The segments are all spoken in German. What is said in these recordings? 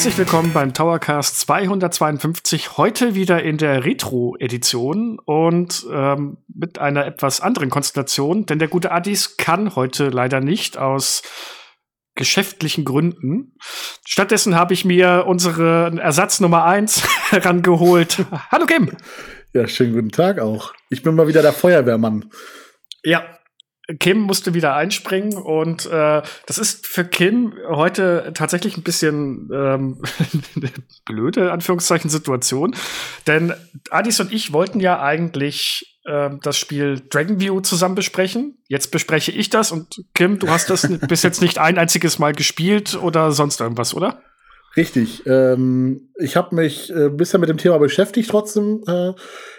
Herzlich willkommen beim Towercast 252, heute wieder in der Retro-Edition und ähm, mit einer etwas anderen Konstellation, denn der gute Addis kann heute leider nicht aus geschäftlichen Gründen. Stattdessen habe ich mir unsere Ersatz Nummer eins herangeholt. Hallo Kim! Ja, schönen guten Tag auch. Ich bin mal wieder der Feuerwehrmann. Ja, Kim musste wieder einspringen und äh, das ist für Kim heute tatsächlich ein bisschen ähm, blöde Anführungszeichen Situation, denn Adis und ich wollten ja eigentlich äh, das Spiel Dragonview zusammen besprechen. Jetzt bespreche ich das und Kim, du hast das bis jetzt nicht ein einziges Mal gespielt oder sonst irgendwas, oder? Richtig. Ähm, ich habe mich äh, bisher mit dem Thema beschäftigt trotzdem äh,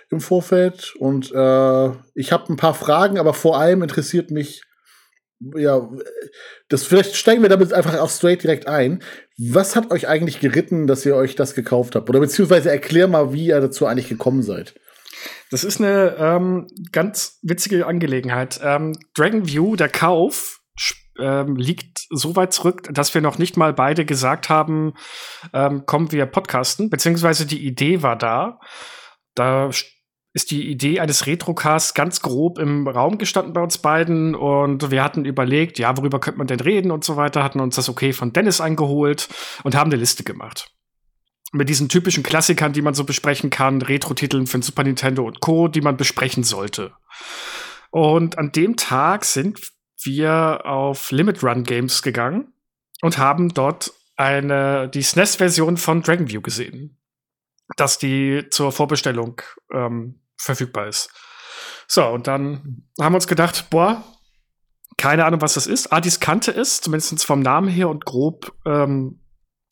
im Vorfeld und äh, ich habe ein paar Fragen, aber vor allem interessiert mich ja, das vielleicht steigen wir damit einfach auch straight direkt ein. Was hat euch eigentlich geritten, dass ihr euch das gekauft habt? Oder beziehungsweise erklär mal, wie ihr dazu eigentlich gekommen seid. Das ist eine ähm, ganz witzige Angelegenheit. Ähm, Dragon View, der Kauf, ähm, liegt so weit zurück, dass wir noch nicht mal beide gesagt haben, ähm, kommen wir podcasten, beziehungsweise die Idee war da. Da ist die Idee eines Retrocasts ganz grob im Raum gestanden bei uns beiden und wir hatten überlegt, ja, worüber könnte man denn reden und so weiter, hatten uns das okay von Dennis eingeholt und haben eine Liste gemacht. Mit diesen typischen Klassikern, die man so besprechen kann, Retro-Titeln für Super Nintendo und Co., die man besprechen sollte. Und an dem Tag sind wir auf Limit Run Games gegangen und haben dort eine, die SNES-Version von Dragonview gesehen. Dass die zur Vorbestellung ähm, verfügbar ist. So, und dann haben wir uns gedacht, boah, keine Ahnung, was das ist. Adis kannte es, zumindest vom Namen her und grob, ähm,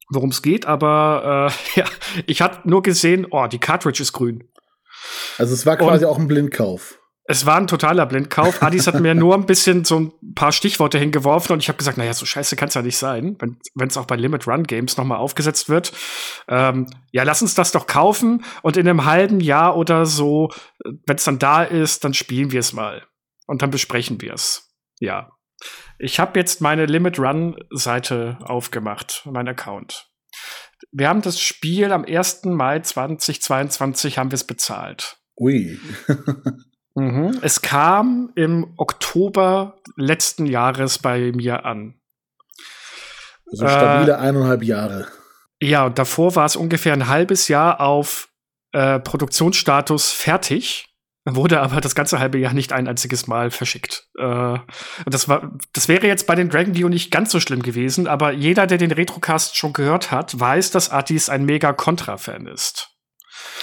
worum es geht, aber äh, ja, ich hatte nur gesehen, oh, die Cartridge ist grün. Also es war quasi und auch ein Blindkauf. Es war ein totaler Blindkauf. Adis hat mir nur ein bisschen so ein paar Stichworte hingeworfen und ich habe gesagt, naja, so scheiße kann es ja nicht sein, wenn es auch bei Limit Run Games nochmal aufgesetzt wird. Ähm, ja, lass uns das doch kaufen und in einem halben Jahr oder so, wenn es dann da ist, dann spielen wir es mal und dann besprechen wir es. Ja. Ich habe jetzt meine Limit Run Seite aufgemacht, mein Account. Wir haben das Spiel am 1. Mai 2022 haben wir es bezahlt. Ui. Mhm. Es kam im Oktober letzten Jahres bei mir an. Also stabile äh, eineinhalb Jahre. Ja, und davor war es ungefähr ein halbes Jahr auf äh, Produktionsstatus fertig, wurde aber das ganze halbe Jahr nicht ein einziges Mal verschickt. Äh, das, war, das wäre jetzt bei den Dragon View nicht ganz so schlimm gewesen, aber jeder, der den Retrocast schon gehört hat, weiß, dass Artis ein mega Contra-Fan ist.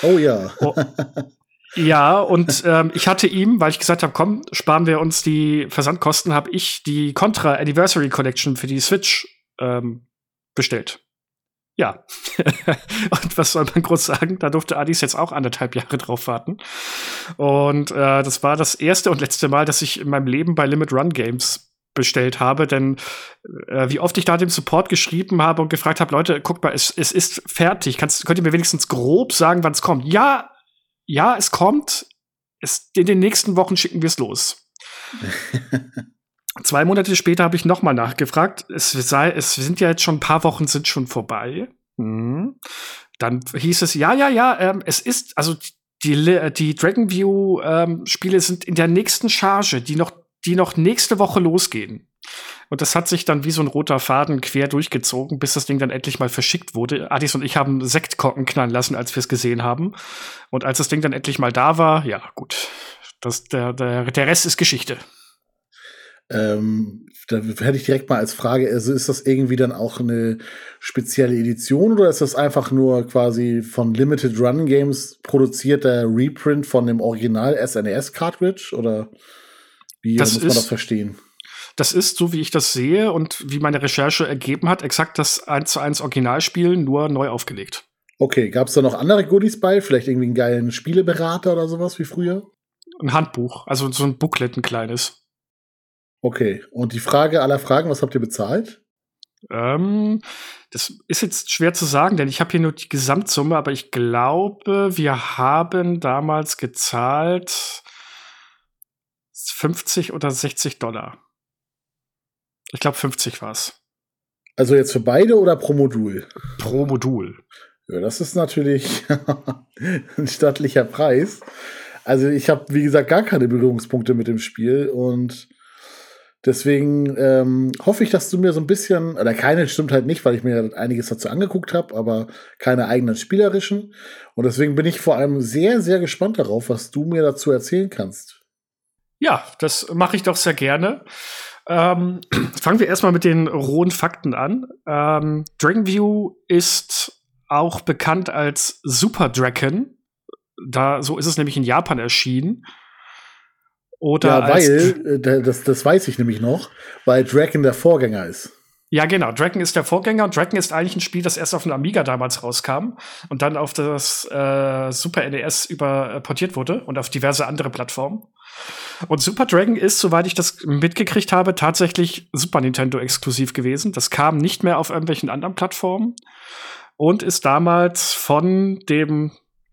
Oh ja. ja, und ähm, ich hatte ihm, weil ich gesagt habe, komm, sparen wir uns die Versandkosten, habe ich die Contra Anniversary Collection für die Switch ähm, bestellt. Ja. und was soll man groß sagen? Da durfte Adis jetzt auch anderthalb Jahre drauf warten. Und äh, das war das erste und letzte Mal, dass ich in meinem Leben bei Limit Run Games bestellt habe, denn äh, wie oft ich da dem Support geschrieben habe und gefragt habe, Leute, guck mal, es, es ist fertig. Kannst, könnt ihr mir wenigstens grob sagen, wann es kommt? Ja, ja, es kommt. Es, in den nächsten Wochen schicken wir es los. Zwei Monate später habe ich nochmal nachgefragt. Es, sei, es sind ja jetzt schon ein paar Wochen sind schon vorbei. Mhm. Dann hieß es, ja, ja, ja, ähm, es ist, also die, die Dragonview-Spiele ähm, sind in der nächsten Charge, die noch, die noch nächste Woche losgehen. Und das hat sich dann wie so ein roter Faden quer durchgezogen, bis das Ding dann endlich mal verschickt wurde. Adis und ich haben Sektkorken knallen lassen, als wir es gesehen haben. Und als das Ding dann endlich mal da war, ja, gut. Das, der, der, der Rest ist Geschichte. Ähm, da hätte ich direkt mal als Frage, also ist das irgendwie dann auch eine spezielle Edition oder ist das einfach nur quasi von Limited Run Games produzierter Reprint von dem Original SNES Cartridge oder wie das muss man das verstehen? Das ist, so wie ich das sehe und wie meine Recherche ergeben hat, exakt das 1 zu 1 Originalspiel, nur neu aufgelegt. Okay, gab es da noch andere Goodies bei? Vielleicht irgendwie einen geilen Spieleberater oder sowas wie früher? Ein Handbuch, also so ein Booklet, ein kleines. Okay, und die Frage aller Fragen, was habt ihr bezahlt? Ähm, das ist jetzt schwer zu sagen, denn ich habe hier nur die Gesamtsumme, aber ich glaube, wir haben damals gezahlt 50 oder 60 Dollar. Ich glaube, 50 war es. Also jetzt für beide oder pro Modul? Pro Modul. Ja, das ist natürlich ein stattlicher Preis. Also ich habe, wie gesagt, gar keine Berührungspunkte mit dem Spiel und deswegen ähm, hoffe ich, dass du mir so ein bisschen, oder keine stimmt halt nicht, weil ich mir einiges dazu angeguckt habe, aber keine eigenen spielerischen. Und deswegen bin ich vor allem sehr, sehr gespannt darauf, was du mir dazu erzählen kannst. Ja, das mache ich doch sehr gerne. Ähm, fangen wir erstmal mit den rohen Fakten an. Ähm, Dragonview ist auch bekannt als Super Dragon da, so ist es nämlich in Japan erschienen. Oder ja, weil, äh, das, das weiß ich nämlich noch, weil Dragon der Vorgänger ist. Ja, genau. Dragon ist der Vorgänger und Dragon ist eigentlich ein Spiel, das erst auf dem Amiga damals rauskam und dann auf das äh, Super NES überportiert wurde und auf diverse andere Plattformen. Und Super Dragon ist, soweit ich das mitgekriegt habe, tatsächlich Super Nintendo exklusiv gewesen. Das kam nicht mehr auf irgendwelchen anderen Plattformen und ist damals von dem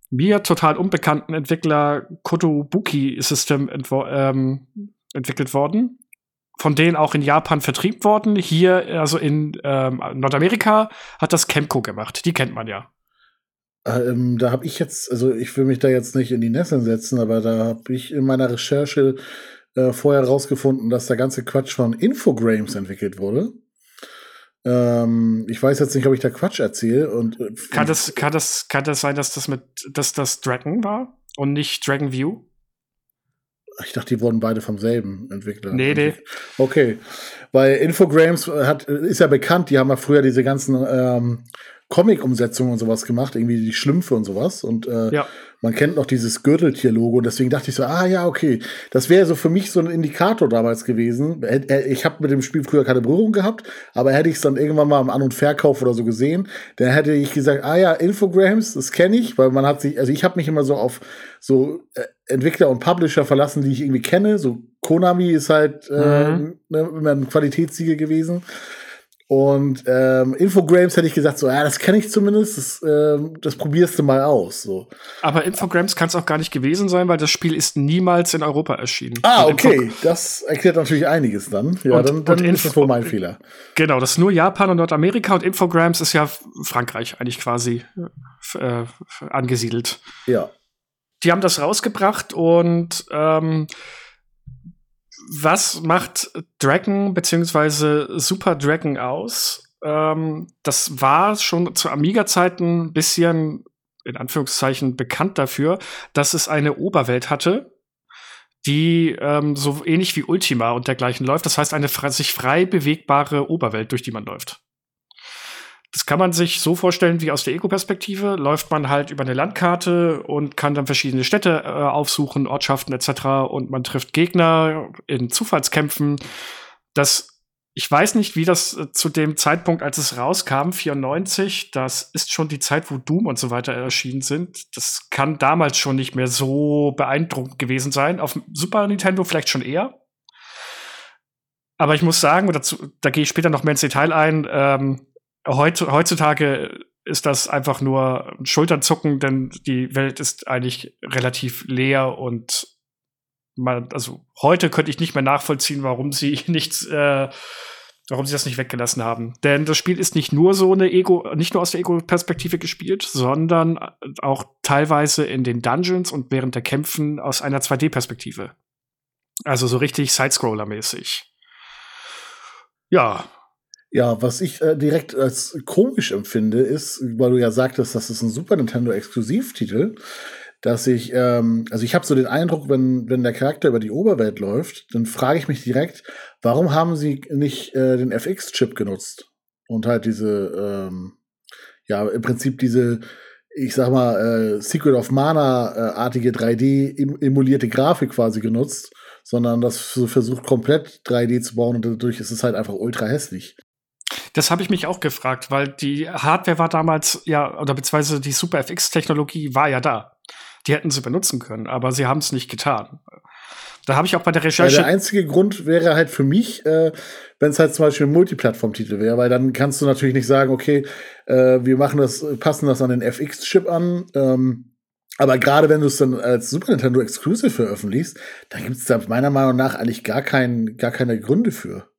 mir total unbekannten Entwickler Kotobuki System ähm, entwickelt worden. Von denen auch in Japan vertrieben worden. Hier, also in ähm, Nordamerika, hat das Kemco gemacht. Die kennt man ja. Ähm, da habe ich jetzt, also ich will mich da jetzt nicht in die Nesseln setzen, aber da habe ich in meiner Recherche äh, vorher rausgefunden, dass der ganze Quatsch von Infogrames entwickelt wurde. Ähm, ich weiß jetzt nicht, ob ich da Quatsch erzähle. Und, äh, kann, das, kann, das, kann das sein, dass das mit dass das Dragon war und nicht Dragon View? Ich dachte, die wurden beide vom selben Entwickler. Nee, nee. Okay. Weil Infogrames hat, ist ja bekannt, die haben ja früher diese ganzen ähm, Comic-Umsetzungen und sowas gemacht, irgendwie die Schlümpfe und sowas. Und äh, ja. man kennt noch dieses Gürteltier-Logo. Deswegen dachte ich so, ah ja, okay. Das wäre so für mich so ein Indikator damals gewesen. Ich habe mit dem Spiel früher keine Berührung gehabt, aber hätte ich es dann irgendwann mal im An- und Verkauf oder so gesehen, dann hätte ich gesagt, ah ja, Infogrames, das kenne ich, weil man hat sich, also ich habe mich immer so auf so äh, Entwickler und Publisher verlassen, die ich irgendwie kenne. So Konami ist halt äh, mhm. äh, immer ein Qualitätssiegel gewesen. Und ähm, Infogrames hätte ich gesagt, so, ja, das kenne ich zumindest, das, ähm, das probierst du mal aus. So. Aber Infogrames kann es auch gar nicht gewesen sein, weil das Spiel ist niemals in Europa erschienen. Ah, okay, das erklärt natürlich einiges dann. Ja, und, dann, dann und ist das wohl mein Fehler. Genau, das ist nur Japan und Nordamerika und Infogrames ist ja Frankreich eigentlich quasi äh, angesiedelt. Ja. Die haben das rausgebracht und ähm, was macht Dragon beziehungsweise Super Dragon aus? Ähm, das war schon zu Amiga-Zeiten ein bisschen, in Anführungszeichen, bekannt dafür, dass es eine Oberwelt hatte, die ähm, so ähnlich wie Ultima und dergleichen läuft. Das heißt, eine sich frei bewegbare Oberwelt, durch die man läuft. Das kann man sich so vorstellen wie aus der Ego-Perspektive. Läuft man halt über eine Landkarte und kann dann verschiedene Städte äh, aufsuchen, Ortschaften etc. Und man trifft Gegner in Zufallskämpfen. Das ich weiß nicht, wie das äh, zu dem Zeitpunkt, als es rauskam, 94, das ist schon die Zeit, wo Doom und so weiter erschienen sind. Das kann damals schon nicht mehr so beeindruckend gewesen sein. Auf Super Nintendo vielleicht schon eher. Aber ich muss sagen, dazu, da gehe ich später noch mehr ins Detail ein, ähm, heutzutage ist das einfach nur Schulternzucken, denn die Welt ist eigentlich relativ leer und man, also heute könnte ich nicht mehr nachvollziehen, warum sie nichts, äh, warum sie das nicht weggelassen haben. Denn das Spiel ist nicht nur so eine Ego, nicht nur aus der Ego-Perspektive gespielt, sondern auch teilweise in den Dungeons und während der Kämpfen aus einer 2D-Perspektive. Also so richtig Sidescroller-mäßig. Ja, ja, was ich äh, direkt als komisch empfinde, ist, weil du ja sagtest, das ist ein Super Nintendo Exklusivtitel, dass ich, ähm, also ich habe so den Eindruck, wenn, wenn der Charakter über die Oberwelt läuft, dann frage ich mich direkt, warum haben sie nicht äh, den FX-Chip genutzt? Und halt diese, ähm, ja, im Prinzip diese, ich sag mal, äh, Secret of Mana-artige 3D-emulierte Grafik quasi genutzt, sondern das versucht komplett 3D zu bauen und dadurch ist es halt einfach ultra hässlich. Das habe ich mich auch gefragt, weil die Hardware war damals ja, oder beziehungsweise die Super FX-Technologie war ja da. Die hätten sie benutzen können, aber sie haben es nicht getan. Da habe ich auch bei der Recherche. Ja, der einzige Grund wäre halt für mich, äh, wenn es halt zum Beispiel ein Multiplattform-Titel wäre, weil dann kannst du natürlich nicht sagen, okay, äh, wir machen das, passen das an den FX-Chip an. Ähm, aber gerade wenn du es dann als Super Nintendo Exclusive veröffentlichst, da gibt es da meiner Meinung nach eigentlich gar, kein, gar keine Gründe für.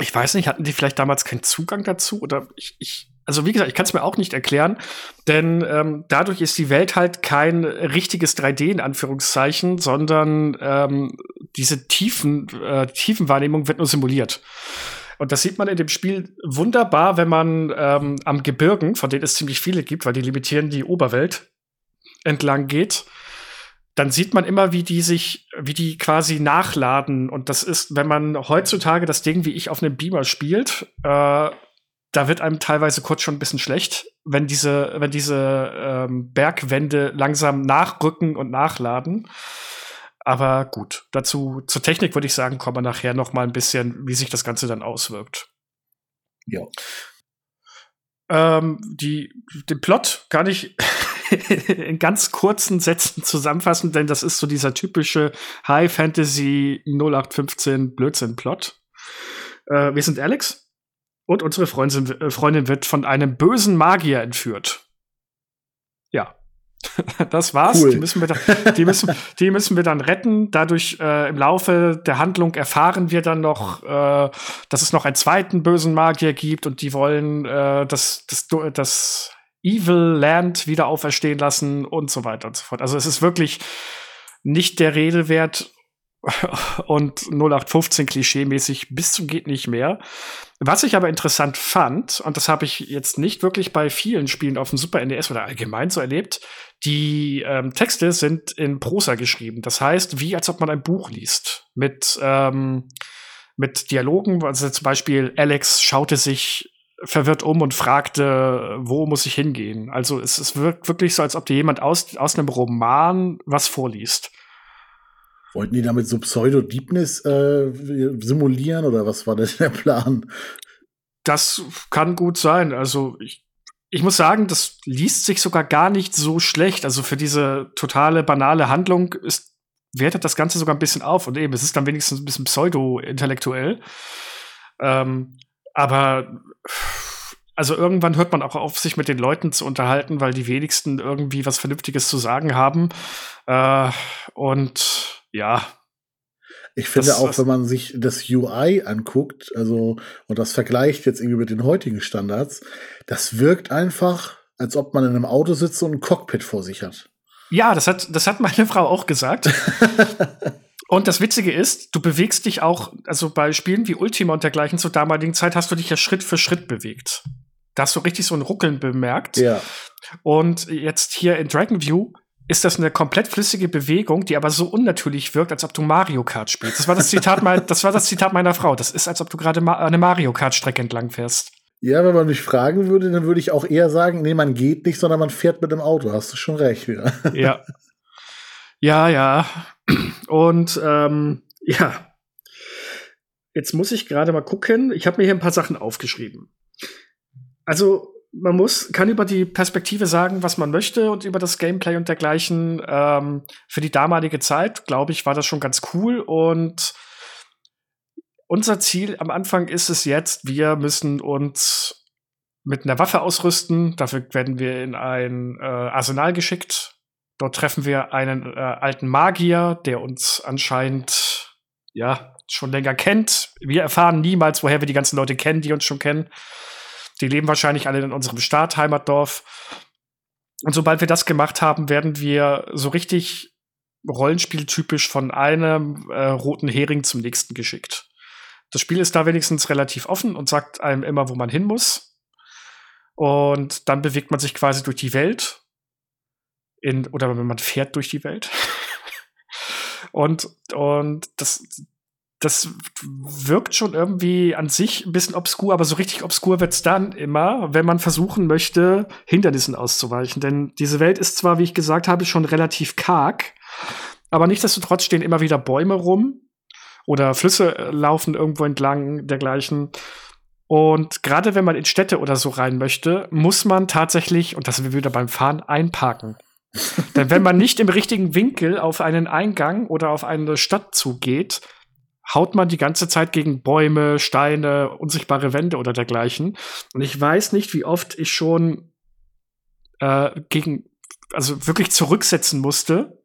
Ich weiß nicht, hatten die vielleicht damals keinen Zugang dazu? Oder ich, ich also wie gesagt, ich kann es mir auch nicht erklären, denn ähm, dadurch ist die Welt halt kein richtiges 3D in Anführungszeichen, sondern ähm, diese tiefen, äh, Tiefenwahrnehmung wird nur simuliert. Und das sieht man in dem Spiel wunderbar, wenn man ähm, am Gebirgen, von denen es ziemlich viele gibt, weil die limitieren die Oberwelt, entlang geht dann sieht man immer, wie die sich, wie die quasi nachladen. Und das ist, wenn man heutzutage das Ding wie ich auf einem Beamer spielt, äh, da wird einem teilweise kurz schon ein bisschen schlecht, wenn diese, wenn diese ähm, Bergwände langsam nachrücken und nachladen. Aber gut, dazu zur Technik würde ich sagen, kommen wir nachher noch mal ein bisschen, wie sich das Ganze dann auswirkt. Ja. Ähm, die, den Plot kann ich in ganz kurzen Sätzen zusammenfassen, denn das ist so dieser typische High Fantasy 0815 Blödsinn-Plot. Äh, wir sind Alex und unsere Freundin, äh, Freundin wird von einem bösen Magier entführt. Ja. Das war's. Cool. Die, müssen wir dann, die, müssen, die müssen wir dann retten. Dadurch äh, im Laufe der Handlung erfahren wir dann noch, äh, dass es noch einen zweiten bösen Magier gibt und die wollen äh, das, das, das Evil Land wieder auferstehen lassen und so weiter und so fort. Also es ist wirklich nicht der Rede wert und 0815 klischeemäßig bis zum geht nicht mehr. Was ich aber interessant fand, und das habe ich jetzt nicht wirklich bei vielen Spielen auf dem Super NES oder allgemein so erlebt, die ähm, Texte sind in Prosa geschrieben. Das heißt, wie als ob man ein Buch liest. Mit, ähm, mit Dialogen, also zum Beispiel Alex schaute sich verwirrt um und fragte, wo muss ich hingehen? Also es, es wirkt wirklich so, als ob dir jemand aus, aus einem Roman was vorliest. Wollten die damit so Pseudo-Deepness äh, simulieren oder was war denn der Plan? Das kann gut sein. Also ich, ich muss sagen, das liest sich sogar gar nicht so schlecht. Also für diese totale banale Handlung ist, wertet das Ganze sogar ein bisschen auf. Und eben, es ist dann wenigstens ein bisschen pseudo-intellektuell. Ähm, aber also irgendwann hört man auch auf, sich mit den Leuten zu unterhalten, weil die wenigsten irgendwie was Vernünftiges zu sagen haben. Äh, und ja. Ich finde das, auch, wenn man sich das UI anguckt, also und das vergleicht jetzt irgendwie mit den heutigen Standards, das wirkt einfach, als ob man in einem Auto sitzt und ein Cockpit vor sich hat. Ja, das hat, das hat meine Frau auch gesagt. Und das Witzige ist, du bewegst dich auch, also bei Spielen wie Ultima und dergleichen zur damaligen Zeit hast du dich ja Schritt für Schritt bewegt. Da hast du richtig so ein Ruckeln bemerkt. Ja. Und jetzt hier in Dragon View ist das eine komplett flüssige Bewegung, die aber so unnatürlich wirkt, als ob du Mario Kart spielst. Das war das Zitat, mein, das war das Zitat meiner Frau. Das ist, als ob du gerade ma eine Mario Kart Strecke entlang fährst. Ja, wenn man mich fragen würde, dann würde ich auch eher sagen, nee, man geht nicht, sondern man fährt mit dem Auto. Hast du schon recht. Ja. Ja, ja. ja. Und ähm, ja, jetzt muss ich gerade mal gucken. Ich habe mir hier ein paar Sachen aufgeschrieben. Also man muss, kann über die Perspektive sagen, was man möchte und über das Gameplay und dergleichen. Ähm, für die damalige Zeit, glaube ich, war das schon ganz cool. Und unser Ziel am Anfang ist es jetzt, wir müssen uns mit einer Waffe ausrüsten. Dafür werden wir in ein äh, Arsenal geschickt. Dort treffen wir einen äh, alten Magier, der uns anscheinend ja schon länger kennt. Wir erfahren niemals, woher wir die ganzen Leute kennen, die uns schon kennen. Die leben wahrscheinlich alle in unserem Staat, Heimatdorf. Und sobald wir das gemacht haben, werden wir so richtig Rollenspieltypisch von einem äh, roten Hering zum nächsten geschickt. Das Spiel ist da wenigstens relativ offen und sagt einem immer, wo man hin muss. Und dann bewegt man sich quasi durch die Welt in, oder wenn man fährt durch die Welt. und, und das, das wirkt schon irgendwie an sich ein bisschen obskur, aber so richtig obskur wird's dann immer, wenn man versuchen möchte, Hindernissen auszuweichen. Denn diese Welt ist zwar, wie ich gesagt habe, schon relativ karg, aber nichtsdestotrotz stehen immer wieder Bäume rum oder Flüsse laufen irgendwo entlang dergleichen. Und gerade wenn man in Städte oder so rein möchte, muss man tatsächlich, und das sind wir wieder beim Fahren, einparken. Denn wenn man nicht im richtigen Winkel auf einen Eingang oder auf eine Stadt zugeht, haut man die ganze Zeit gegen Bäume, Steine, unsichtbare Wände oder dergleichen. Und ich weiß nicht, wie oft ich schon äh, gegen, also wirklich zurücksetzen musste.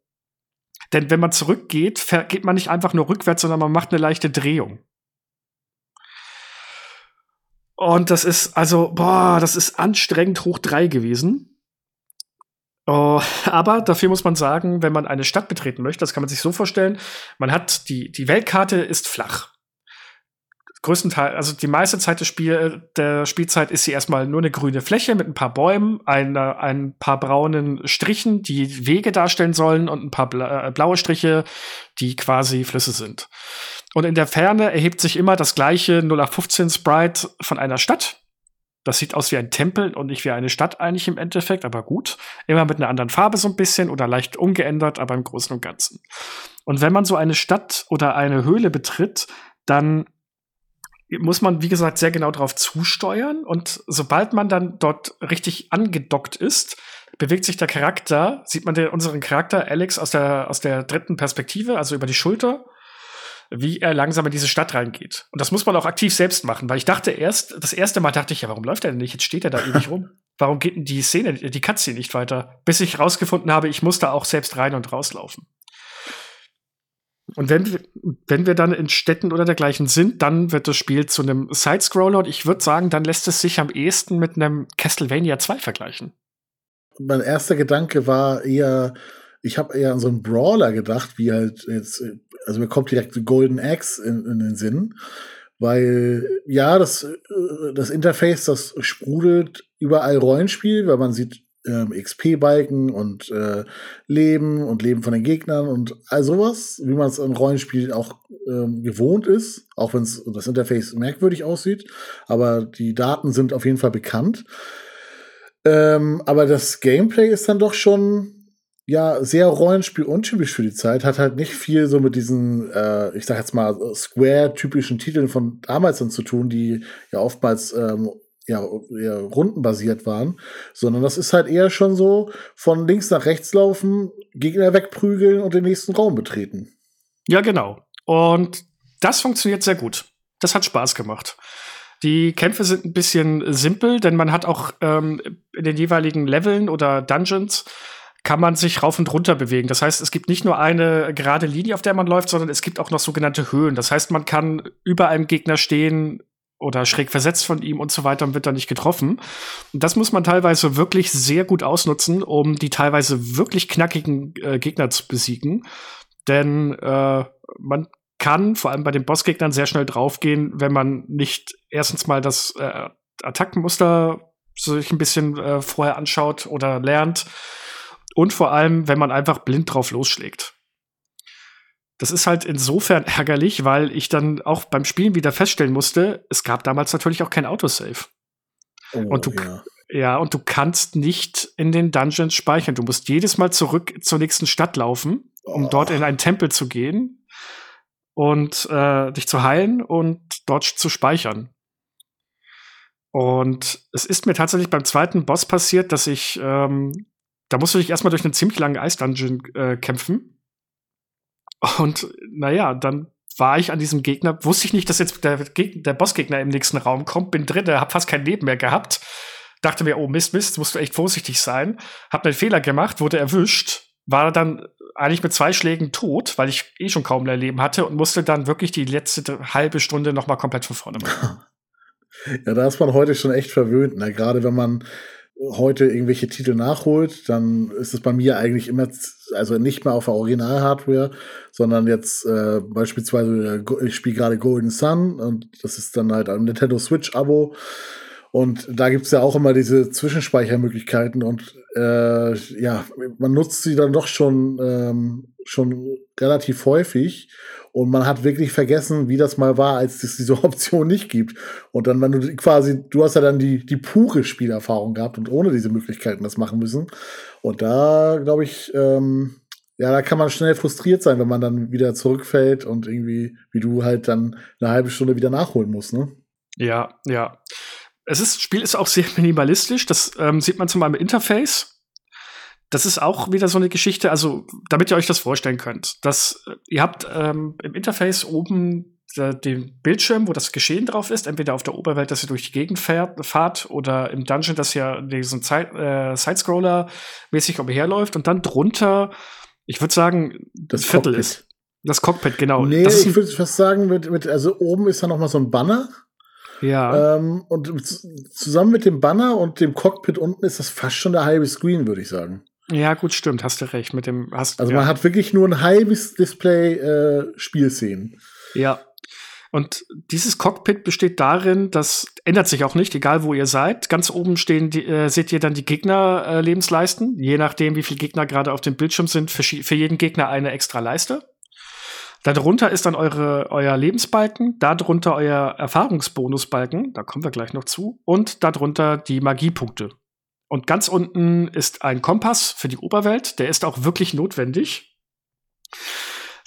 Denn wenn man zurückgeht, geht man nicht einfach nur rückwärts, sondern man macht eine leichte Drehung. Und das ist, also, boah, das ist anstrengend hoch drei gewesen. Oh, aber dafür muss man sagen, wenn man eine Stadt betreten möchte, das kann man sich so vorstellen, man hat die, die Weltkarte ist flach. Größtenteils, also die meiste Zeit des Spiel, der Spielzeit ist sie erstmal nur eine grüne Fläche mit ein paar Bäumen, eine, ein paar braunen Strichen, die Wege darstellen sollen und ein paar bla äh, blaue Striche, die quasi Flüsse sind. Und in der Ferne erhebt sich immer das gleiche 0815 Sprite von einer Stadt das sieht aus wie ein Tempel und nicht wie eine Stadt eigentlich im Endeffekt, aber gut. Immer mit einer anderen Farbe so ein bisschen oder leicht umgeändert, aber im Großen und Ganzen. Und wenn man so eine Stadt oder eine Höhle betritt, dann muss man, wie gesagt, sehr genau darauf zusteuern. Und sobald man dann dort richtig angedockt ist, bewegt sich der Charakter, sieht man den, unseren Charakter Alex aus der, aus der dritten Perspektive, also über die Schulter wie er langsam in diese Stadt reingeht. Und das muss man auch aktiv selbst machen, weil ich dachte erst, das erste Mal dachte ich, ja, warum läuft er denn nicht? Jetzt steht er da ewig rum. Warum geht denn die Szene, die Cutscene nicht weiter? Bis ich rausgefunden habe, ich muss da auch selbst rein und rauslaufen. Und wenn wir, wenn wir dann in Städten oder dergleichen sind, dann wird das Spiel zu einem Sidescroller und ich würde sagen, dann lässt es sich am ehesten mit einem Castlevania 2 vergleichen. Mein erster Gedanke war eher, ich habe eher an so einen Brawler gedacht, wie halt jetzt also mir kommt direkt Golden Axe in, in den Sinn, weil ja, das, äh, das Interface, das sprudelt überall Rollenspiel, weil man sieht ähm, XP-Balken und äh, Leben und Leben von den Gegnern und all sowas, wie man es im Rollenspiel auch ähm, gewohnt ist, auch wenn das Interface merkwürdig aussieht, aber die Daten sind auf jeden Fall bekannt. Ähm, aber das Gameplay ist dann doch schon ja sehr Rollenspiel untypisch für die Zeit, hat halt nicht viel so mit diesen, äh, ich sag jetzt mal, Square-typischen Titeln von damals dann zu tun, die ja oftmals ähm, ja, eher rundenbasiert waren, sondern das ist halt eher schon so von links nach rechts laufen, Gegner wegprügeln und den nächsten Raum betreten. Ja, genau. Und das funktioniert sehr gut. Das hat Spaß gemacht. Die Kämpfe sind ein bisschen simpel, denn man hat auch ähm, in den jeweiligen Leveln oder Dungeons kann man sich rauf und runter bewegen. Das heißt, es gibt nicht nur eine gerade Linie, auf der man läuft, sondern es gibt auch noch sogenannte Höhen. Das heißt, man kann über einem Gegner stehen oder schräg versetzt von ihm und so weiter und wird dann nicht getroffen. Und das muss man teilweise wirklich sehr gut ausnutzen, um die teilweise wirklich knackigen äh, Gegner zu besiegen. Denn äh, man kann vor allem bei den Bossgegnern sehr schnell draufgehen, wenn man nicht erstens mal das äh, Attackenmuster sich ein bisschen äh, vorher anschaut oder lernt und vor allem, wenn man einfach blind drauf losschlägt. Das ist halt insofern ärgerlich, weil ich dann auch beim Spielen wieder feststellen musste, es gab damals natürlich auch kein Autosave. Oh, und du, ja. ja, und du kannst nicht in den Dungeons speichern. Du musst jedes Mal zurück zur nächsten Stadt laufen, um oh. dort in einen Tempel zu gehen und äh, dich zu heilen und dort zu speichern. Und es ist mir tatsächlich beim zweiten Boss passiert, dass ich ähm, da musst du dich erstmal durch einen ziemlich langen Eisdungeon äh, kämpfen. Und naja, dann war ich an diesem Gegner, wusste ich nicht, dass jetzt der, der Bossgegner im nächsten Raum kommt, bin drin, hab fast kein Leben mehr gehabt. Dachte mir, oh Mist, Mist, musst du echt vorsichtig sein. Hab einen Fehler gemacht, wurde erwischt, war dann eigentlich mit zwei Schlägen tot, weil ich eh schon kaum mehr Leben hatte und musste dann wirklich die letzte halbe Stunde noch mal komplett von vorne machen. Ja, da ist man heute schon echt verwöhnt, ne? gerade wenn man heute irgendwelche Titel nachholt, dann ist es bei mir eigentlich immer, also nicht mehr auf der Original-Hardware, sondern jetzt äh, beispielsweise, äh, ich spiele gerade Golden Sun und das ist dann halt ein Nintendo Switch-Abo. Und da gibt's ja auch immer diese Zwischenspeichermöglichkeiten und äh, ja, man nutzt sie dann doch schon, ähm, schon relativ häufig. Und man hat wirklich vergessen, wie das mal war, als es diese Option nicht gibt. Und dann, wenn du quasi, du hast ja dann die, die pure Spielerfahrung gehabt und ohne diese Möglichkeiten das machen müssen. Und da, glaube ich, ähm, ja, da kann man schnell frustriert sein, wenn man dann wieder zurückfällt und irgendwie, wie du halt dann eine halbe Stunde wieder nachholen musst, ne? Ja, ja. Es ist, Spiel ist auch sehr minimalistisch. Das ähm, sieht man zum Beispiel im Interface das ist auch wieder so eine Geschichte, also damit ihr euch das vorstellen könnt. Dass äh, ihr habt ähm, im Interface oben äh, den Bildschirm, wo das Geschehen drauf ist, entweder auf der Oberwelt, dass ihr durch die Gegend fährt, fahrt oder im Dungeon, dass ihr diesen Zeit, äh, Sidescroller mäßig umherläuft und dann drunter, ich würde sagen, das Viertel Cockpit. ist. Das Cockpit, genau. Nee, ich würde fast sagen, mit, mit, also oben ist da noch mal so ein Banner Ja. Ähm, und zusammen mit dem Banner und dem Cockpit unten ist das fast schon der halbe Screen, würde ich sagen. Ja, gut, stimmt, hast du recht. Mit dem hast, also ja. man hat wirklich nur ein halbes Display äh, Spielszenen. Ja. Und dieses Cockpit besteht darin, das ändert sich auch nicht, egal wo ihr seid. Ganz oben stehen die, äh, seht ihr dann die Gegner-Lebensleisten. Äh, Je nachdem, wie viele Gegner gerade auf dem Bildschirm sind, für, für jeden Gegner eine extra Leiste. Darunter ist dann eure, euer Lebensbalken, darunter euer Erfahrungsbonusbalken, da kommen wir gleich noch zu, und darunter die Magiepunkte. Und ganz unten ist ein Kompass für die Oberwelt, der ist auch wirklich notwendig.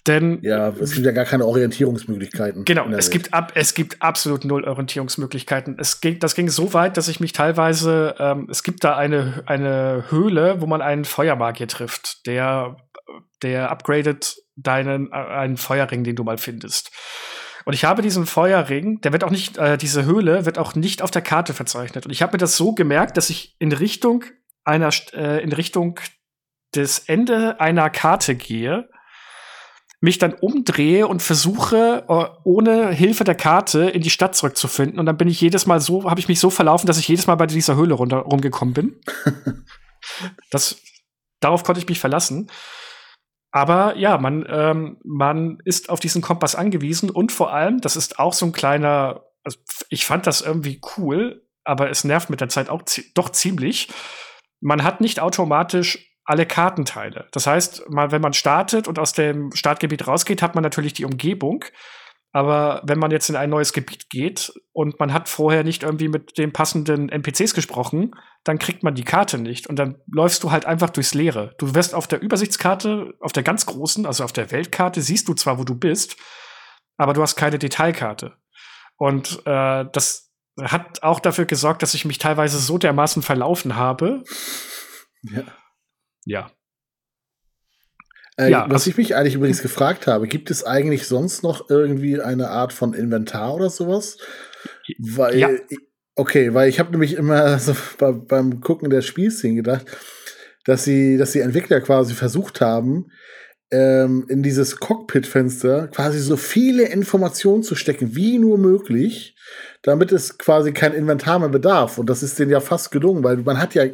Denn ja, es gibt ja gar keine Orientierungsmöglichkeiten. Genau, es gibt, ab, es gibt absolut null Orientierungsmöglichkeiten. Es ging, das ging so weit, dass ich mich teilweise, ähm, es gibt da eine, eine Höhle, wo man einen Feuermagier trifft, der, der upgradet deinen äh, einen Feuerring, den du mal findest. Und ich habe diesen Feuerring, der wird auch nicht, äh, diese Höhle wird auch nicht auf der Karte verzeichnet. Und ich habe mir das so gemerkt, dass ich in Richtung einer, äh, in Richtung des Ende einer Karte gehe, mich dann umdrehe und versuche, äh, ohne Hilfe der Karte in die Stadt zurückzufinden. Und dann bin ich jedes Mal so, habe ich mich so verlaufen, dass ich jedes Mal bei dieser Höhle runter, rumgekommen bin. das, darauf konnte ich mich verlassen. Aber ja, man, ähm, man ist auf diesen Kompass angewiesen und vor allem, das ist auch so ein kleiner, also ich fand das irgendwie cool, aber es nervt mit der Zeit auch doch ziemlich. Man hat nicht automatisch alle Kartenteile. Das heißt, mal, wenn man startet und aus dem Startgebiet rausgeht, hat man natürlich die Umgebung. Aber wenn man jetzt in ein neues Gebiet geht und man hat vorher nicht irgendwie mit den passenden NPCs gesprochen, dann kriegt man die Karte nicht. Und dann läufst du halt einfach durchs Leere. Du wirst auf der Übersichtskarte, auf der ganz großen, also auf der Weltkarte, siehst du zwar, wo du bist, aber du hast keine Detailkarte. Und äh, das hat auch dafür gesorgt, dass ich mich teilweise so dermaßen verlaufen habe. Ja. Ja. Äh, ja, was ich mich eigentlich übrigens gefragt habe, gibt es eigentlich sonst noch irgendwie eine Art von Inventar oder sowas? Weil, ja. okay, weil ich habe nämlich immer so bei, beim Gucken der Spielszene gedacht, dass sie, dass die Entwickler quasi versucht haben, ähm, in dieses Cockpit-Fenster quasi so viele Informationen zu stecken, wie nur möglich, damit es quasi kein Inventar mehr bedarf. Und das ist denen ja fast gelungen, weil man hat ja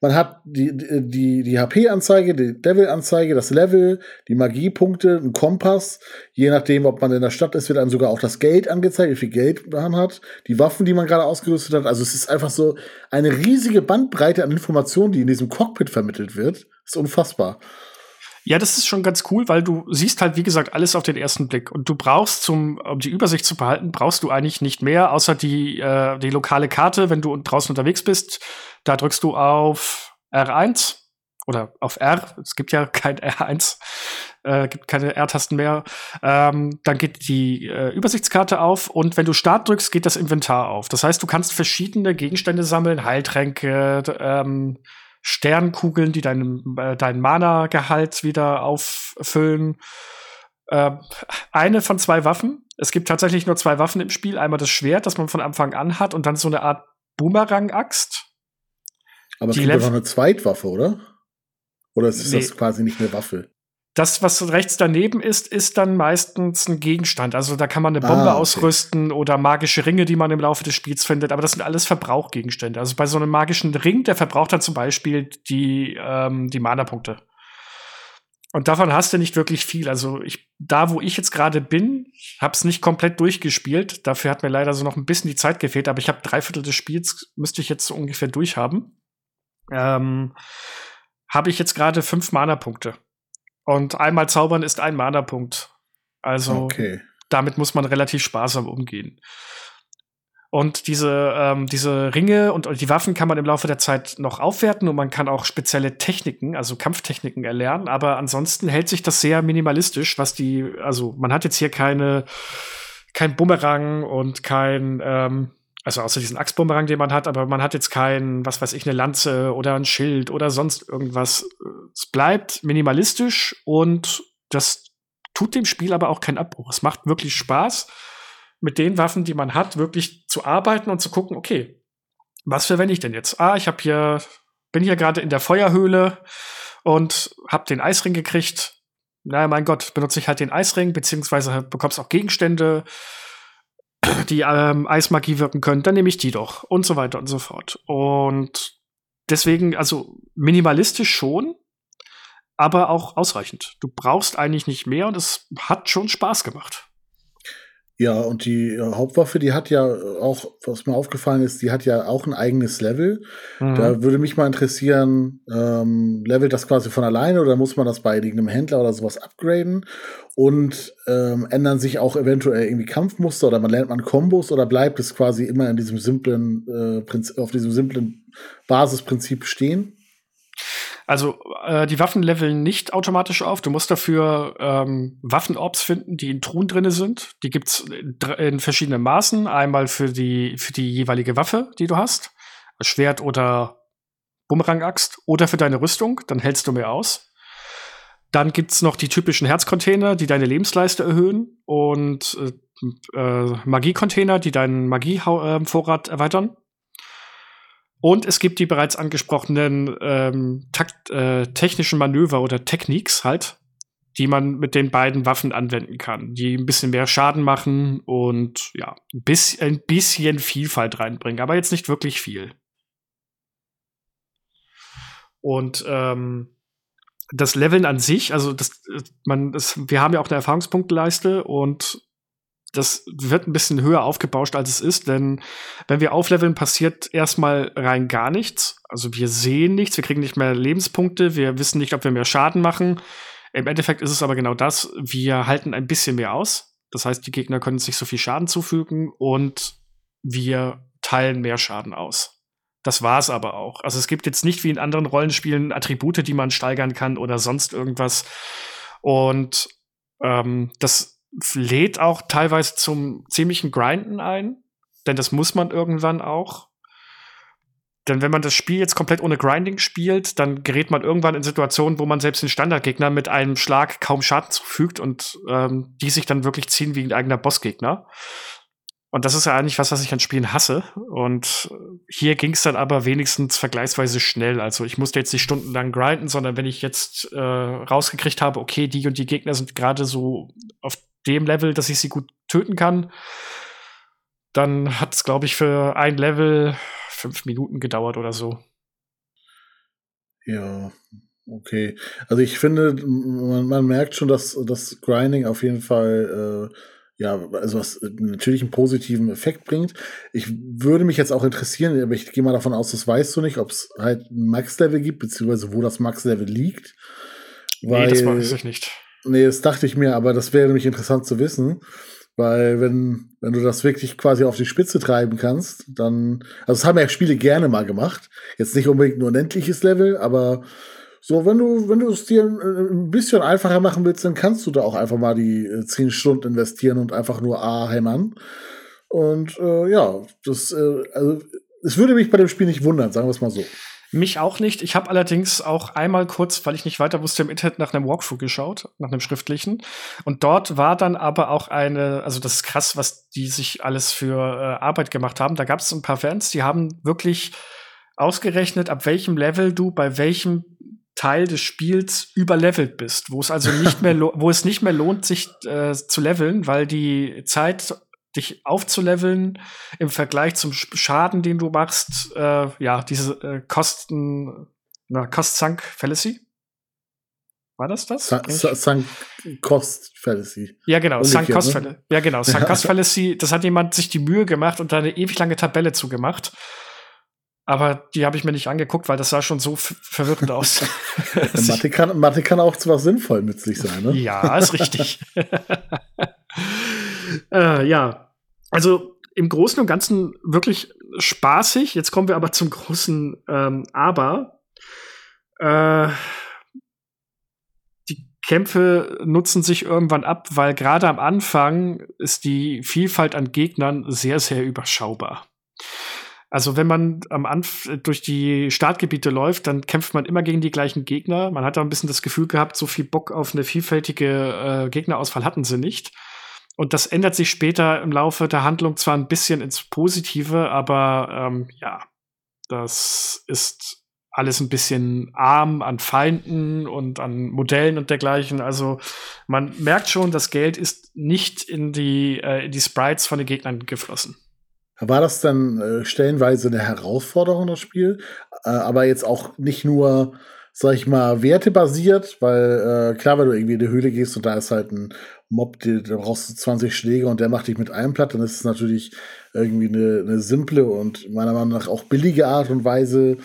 man hat die, die, die HP-Anzeige, die Level-Anzeige, das Level, die Magiepunkte, einen Kompass. Je nachdem, ob man in der Stadt ist, wird dann sogar auch das Geld angezeigt, wie viel Geld man hat, die Waffen, die man gerade ausgerüstet hat. Also es ist einfach so eine riesige Bandbreite an Informationen, die in diesem Cockpit vermittelt wird. Ist unfassbar. Ja, das ist schon ganz cool, weil du siehst halt, wie gesagt, alles auf den ersten Blick. Und du brauchst, zum, um die Übersicht zu behalten, brauchst du eigentlich nicht mehr, außer die, äh, die lokale Karte, wenn du draußen unterwegs bist. Da drückst du auf R1 oder auf R. Es gibt ja kein R1, äh, gibt keine R-Tasten mehr. Ähm, dann geht die äh, Übersichtskarte auf und wenn du Start drückst, geht das Inventar auf. Das heißt, du kannst verschiedene Gegenstände sammeln, Heiltränke, ähm, Sternkugeln, die deinen äh, dein Mana-Gehalt wieder auffüllen. Äh, eine von zwei Waffen. Es gibt tatsächlich nur zwei Waffen im Spiel. Einmal das Schwert, das man von Anfang an hat, und dann so eine Art Boomerang-Axt. Aber es gibt doch noch eine Zweitwaffe, oder? Oder ist nee. das quasi nicht eine Waffe? Das, was rechts daneben ist, ist dann meistens ein Gegenstand. Also da kann man eine Bombe ah, okay. ausrüsten oder magische Ringe, die man im Laufe des Spiels findet. Aber das sind alles Verbrauchgegenstände. Also bei so einem magischen Ring, der verbraucht dann zum Beispiel die, ähm, die Mana-Punkte. Und davon hast du nicht wirklich viel. Also ich, da, wo ich jetzt gerade bin, hab's nicht komplett durchgespielt. Dafür hat mir leider so noch ein bisschen die Zeit gefehlt. Aber ich habe drei Viertel des Spiels müsste ich jetzt so ungefähr durchhaben. Ähm, habe ich jetzt gerade fünf Mana-Punkte. Und einmal zaubern ist ein Mana-Punkt. Also okay. damit muss man relativ sparsam umgehen. Und diese, ähm, diese Ringe und die Waffen kann man im Laufe der Zeit noch aufwerten und man kann auch spezielle Techniken, also Kampftechniken erlernen. Aber ansonsten hält sich das sehr minimalistisch, was die, also man hat jetzt hier keine, kein Bumerang und kein, ähm, also außer diesen Axtbumerang, den man hat, aber man hat jetzt kein, was weiß ich, eine Lanze oder ein Schild oder sonst irgendwas. Es bleibt minimalistisch und das tut dem Spiel aber auch keinen Abbruch. Es macht wirklich Spaß, mit den Waffen, die man hat, wirklich zu arbeiten und zu gucken, okay, was verwende ich denn jetzt? Ah, ich habe hier, bin hier gerade in der Feuerhöhle und habe den Eisring gekriegt. Na, mein Gott, benutze ich halt den Eisring, beziehungsweise bekommst auch Gegenstände die ähm, Eismagie wirken können, dann nehme ich die doch und so weiter und so fort. Und deswegen, also minimalistisch schon, aber auch ausreichend. Du brauchst eigentlich nicht mehr und es hat schon Spaß gemacht. Ja, und die äh, Hauptwaffe, die hat ja auch, was mir aufgefallen ist, die hat ja auch ein eigenes Level. Mhm. Da würde mich mal interessieren, ähm, levelt das quasi von alleine oder muss man das bei irgendeinem Händler oder sowas upgraden? Und ähm, ändern sich auch eventuell irgendwie Kampfmuster oder man lernt man Kombos oder bleibt es quasi immer in diesem simplen äh, Prinzip, auf diesem simplen Basisprinzip stehen? Also äh, die Waffen leveln nicht automatisch auf. Du musst dafür ähm, Waffenorbs finden, die in Truhen drinne sind. Die gibt's in verschiedenen Maßen. Einmal für die für die jeweilige Waffe, die du hast, Schwert oder Bumerangaxt, oder für deine Rüstung. Dann hältst du mehr aus. Dann gibt's noch die typischen Herzcontainer, die deine Lebensleiste erhöhen und äh, äh, Magiecontainer, die deinen Magievorrat erweitern. Und es gibt die bereits angesprochenen ähm, takt, äh, technischen Manöver oder Techniques halt, die man mit den beiden Waffen anwenden kann, die ein bisschen mehr Schaden machen und ja, ein bisschen, ein bisschen Vielfalt reinbringen, aber jetzt nicht wirklich viel. Und ähm, das Leveln an sich, also das, äh, man, das, wir haben ja auch eine Erfahrungspunktleiste und das wird ein bisschen höher aufgebauscht, als es ist, denn wenn wir aufleveln, passiert erstmal rein gar nichts. Also wir sehen nichts, wir kriegen nicht mehr Lebenspunkte, wir wissen nicht, ob wir mehr Schaden machen. Im Endeffekt ist es aber genau das, wir halten ein bisschen mehr aus. Das heißt, die Gegner können sich so viel Schaden zufügen und wir teilen mehr Schaden aus. Das war's aber auch. Also es gibt jetzt nicht wie in anderen Rollenspielen Attribute, die man steigern kann oder sonst irgendwas. Und ähm, das lädt auch teilweise zum ziemlichen Grinden ein, denn das muss man irgendwann auch. Denn wenn man das Spiel jetzt komplett ohne Grinding spielt, dann gerät man irgendwann in Situationen, wo man selbst den Standardgegner mit einem Schlag kaum Schaden zufügt und ähm, die sich dann wirklich ziehen wie ein eigener Bossgegner. Und das ist ja eigentlich was, was ich an Spielen hasse. Und hier ging es dann aber wenigstens vergleichsweise schnell. Also ich musste jetzt nicht stundenlang grinden, sondern wenn ich jetzt äh, rausgekriegt habe, okay, die und die Gegner sind gerade so auf dem Level, dass ich sie gut töten kann, dann hat es, glaube ich, für ein Level fünf Minuten gedauert oder so. Ja, okay. Also ich finde, man, man merkt schon, dass das Grinding auf jeden Fall äh, ja, also was natürlich einen positiven Effekt bringt. Ich würde mich jetzt auch interessieren, aber ich gehe mal davon aus, das weißt du nicht, ob es halt ein Max-Level gibt, beziehungsweise wo das Max-Level liegt. Weil, nee, das weiß ich nicht. Nee, das dachte ich mir, aber das wäre nämlich interessant zu wissen. Weil wenn, wenn du das wirklich quasi auf die Spitze treiben kannst, dann, also das haben ja Spiele gerne mal gemacht. Jetzt nicht unbedingt nur ein endliches Level, aber so, wenn du, wenn du es dir ein bisschen einfacher machen willst, dann kannst du da auch einfach mal die äh, zehn Stunden investieren und einfach nur A hämmern. Und äh, ja, das, äh, also es würde mich bei dem Spiel nicht wundern, sagen wir es mal so. Mich auch nicht. Ich habe allerdings auch einmal kurz, weil ich nicht weiter wusste, im Internet nach einem Walkthrough geschaut, nach einem schriftlichen. Und dort war dann aber auch eine, also das ist krass, was die sich alles für äh, Arbeit gemacht haben. Da gab es ein paar Fans, die haben wirklich ausgerechnet, ab welchem Level du bei welchem Teil des Spiels überlevelt bist, wo es also nicht mehr, wo es nicht mehr lohnt, sich äh, zu leveln, weil die Zeit dich aufzuleveln im Vergleich zum Schaden, den du machst, äh, ja, diese äh, Kosten, na, Cost-Sunk Fallacy? War das das? Sunk Cost Fallacy. Ja, genau, Sunk Cost Fallacy. Ne? Ja, genau, Sunk Cost Fallacy. Das hat jemand sich die Mühe gemacht und da eine ewig lange Tabelle zugemacht. Aber die habe ich mir nicht angeguckt, weil das sah schon so verwirrend aus. Mathe, kann, Mathe kann auch zwar sinnvoll nützlich sein, ne? Ja, ist richtig. Äh, ja, also im Großen und Ganzen wirklich spaßig. Jetzt kommen wir aber zum großen ähm, Aber. Äh, die Kämpfe nutzen sich irgendwann ab, weil gerade am Anfang ist die Vielfalt an Gegnern sehr, sehr überschaubar. Also wenn man am Anf durch die Startgebiete läuft, dann kämpft man immer gegen die gleichen Gegner. Man hat da ein bisschen das Gefühl gehabt, so viel Bock auf eine vielfältige äh, Gegnerauswahl hatten sie nicht. Und das ändert sich später im Laufe der Handlung zwar ein bisschen ins Positive, aber ähm, ja, das ist alles ein bisschen arm an Feinden und an Modellen und dergleichen. Also man merkt schon, das Geld ist nicht in die, äh, in die Sprites von den Gegnern geflossen. War das dann äh, stellenweise eine Herausforderung, das Spiel? Äh, aber jetzt auch nicht nur, sag ich mal, wertebasiert, weil äh, klar, wenn du irgendwie in die Höhle gehst und da ist halt ein Mob, da brauchst du 20 Schläge und der macht dich mit einem platt, dann ist es natürlich irgendwie eine, eine simple und meiner Meinung nach auch billige Art und Weise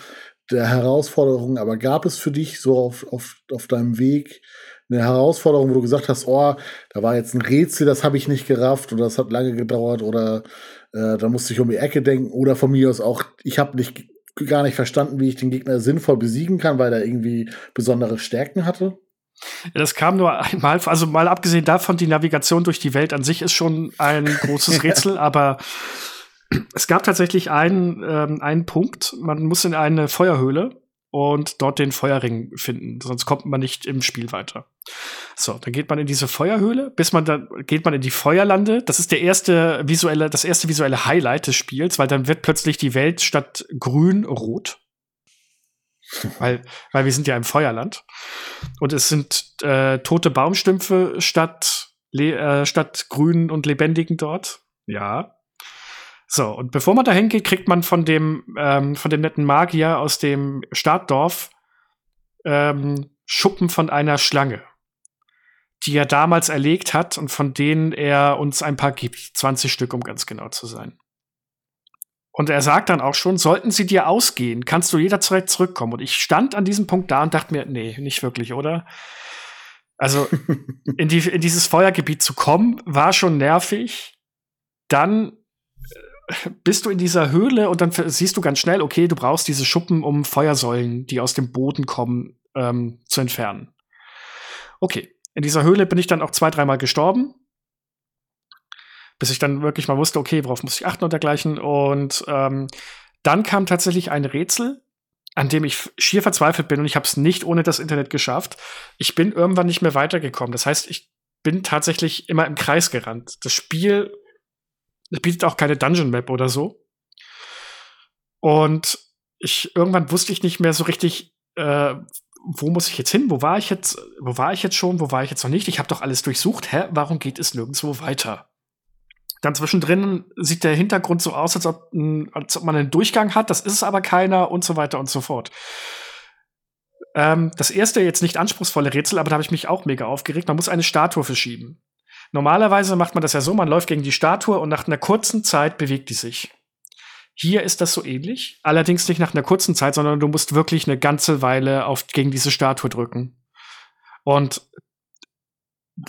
der Herausforderung. Aber gab es für dich so auf, auf, auf deinem Weg eine Herausforderung, wo du gesagt hast, oh, da war jetzt ein Rätsel, das habe ich nicht gerafft oder das hat lange gedauert oder äh, da musste ich um die Ecke denken oder von mir aus auch, ich habe nicht gar nicht verstanden, wie ich den Gegner sinnvoll besiegen kann, weil er irgendwie besondere Stärken hatte. Das kam nur einmal, also mal abgesehen davon, die Navigation durch die Welt an sich ist schon ein großes Rätsel, aber es gab tatsächlich einen, ähm, einen Punkt, man muss in eine Feuerhöhle und dort den Feuerring finden, sonst kommt man nicht im Spiel weiter. So, dann geht man in diese Feuerhöhle, bis man dann geht man in die Feuerlande. Das ist der erste visuelle, das erste visuelle Highlight des Spiels, weil dann wird plötzlich die Welt statt grün rot. weil, weil wir sind ja im Feuerland. Und es sind äh, tote Baumstümpfe statt, äh, statt grün und lebendigen dort. Ja. So, und bevor man da hingeht, kriegt man von dem, ähm, von dem netten Magier aus dem Startdorf ähm, Schuppen von einer Schlange, die er damals erlegt hat und von denen er uns ein paar gibt. 20 Stück, um ganz genau zu sein. Und er sagt dann auch schon, sollten sie dir ausgehen, kannst du jederzeit zurückkommen. Und ich stand an diesem Punkt da und dachte mir, nee, nicht wirklich, oder? Also in, die, in dieses Feuergebiet zu kommen, war schon nervig. Dann äh, bist du in dieser Höhle und dann siehst du ganz schnell, okay, du brauchst diese Schuppen, um Feuersäulen, die aus dem Boden kommen, ähm, zu entfernen. Okay, in dieser Höhle bin ich dann auch zwei, dreimal gestorben, bis ich dann wirklich mal wusste, okay, worauf muss ich achten und dergleichen. Und ähm, dann kam tatsächlich ein Rätsel, an dem ich schier verzweifelt bin und ich habe es nicht ohne das Internet geschafft. Ich bin irgendwann nicht mehr weitergekommen. Das heißt, ich bin tatsächlich immer im Kreis gerannt. Das Spiel bietet auch keine Dungeon Map oder so. Und ich irgendwann wusste ich nicht mehr so richtig, äh, wo muss ich jetzt hin? Wo war ich jetzt? Wo war ich jetzt schon? Wo war ich jetzt noch nicht? Ich habe doch alles durchsucht. Hä? Warum geht es nirgendwo weiter? Dann zwischendrin sieht der Hintergrund so aus, als ob, als ob man einen Durchgang hat. Das ist es aber keiner und so weiter und so fort. Ähm, das erste jetzt nicht anspruchsvolle Rätsel, aber da habe ich mich auch mega aufgeregt. Man muss eine Statue verschieben. Normalerweise macht man das ja so, man läuft gegen die Statue und nach einer kurzen Zeit bewegt die sich. Hier ist das so ähnlich, allerdings nicht nach einer kurzen Zeit, sondern du musst wirklich eine ganze Weile auf, gegen diese Statue drücken. Und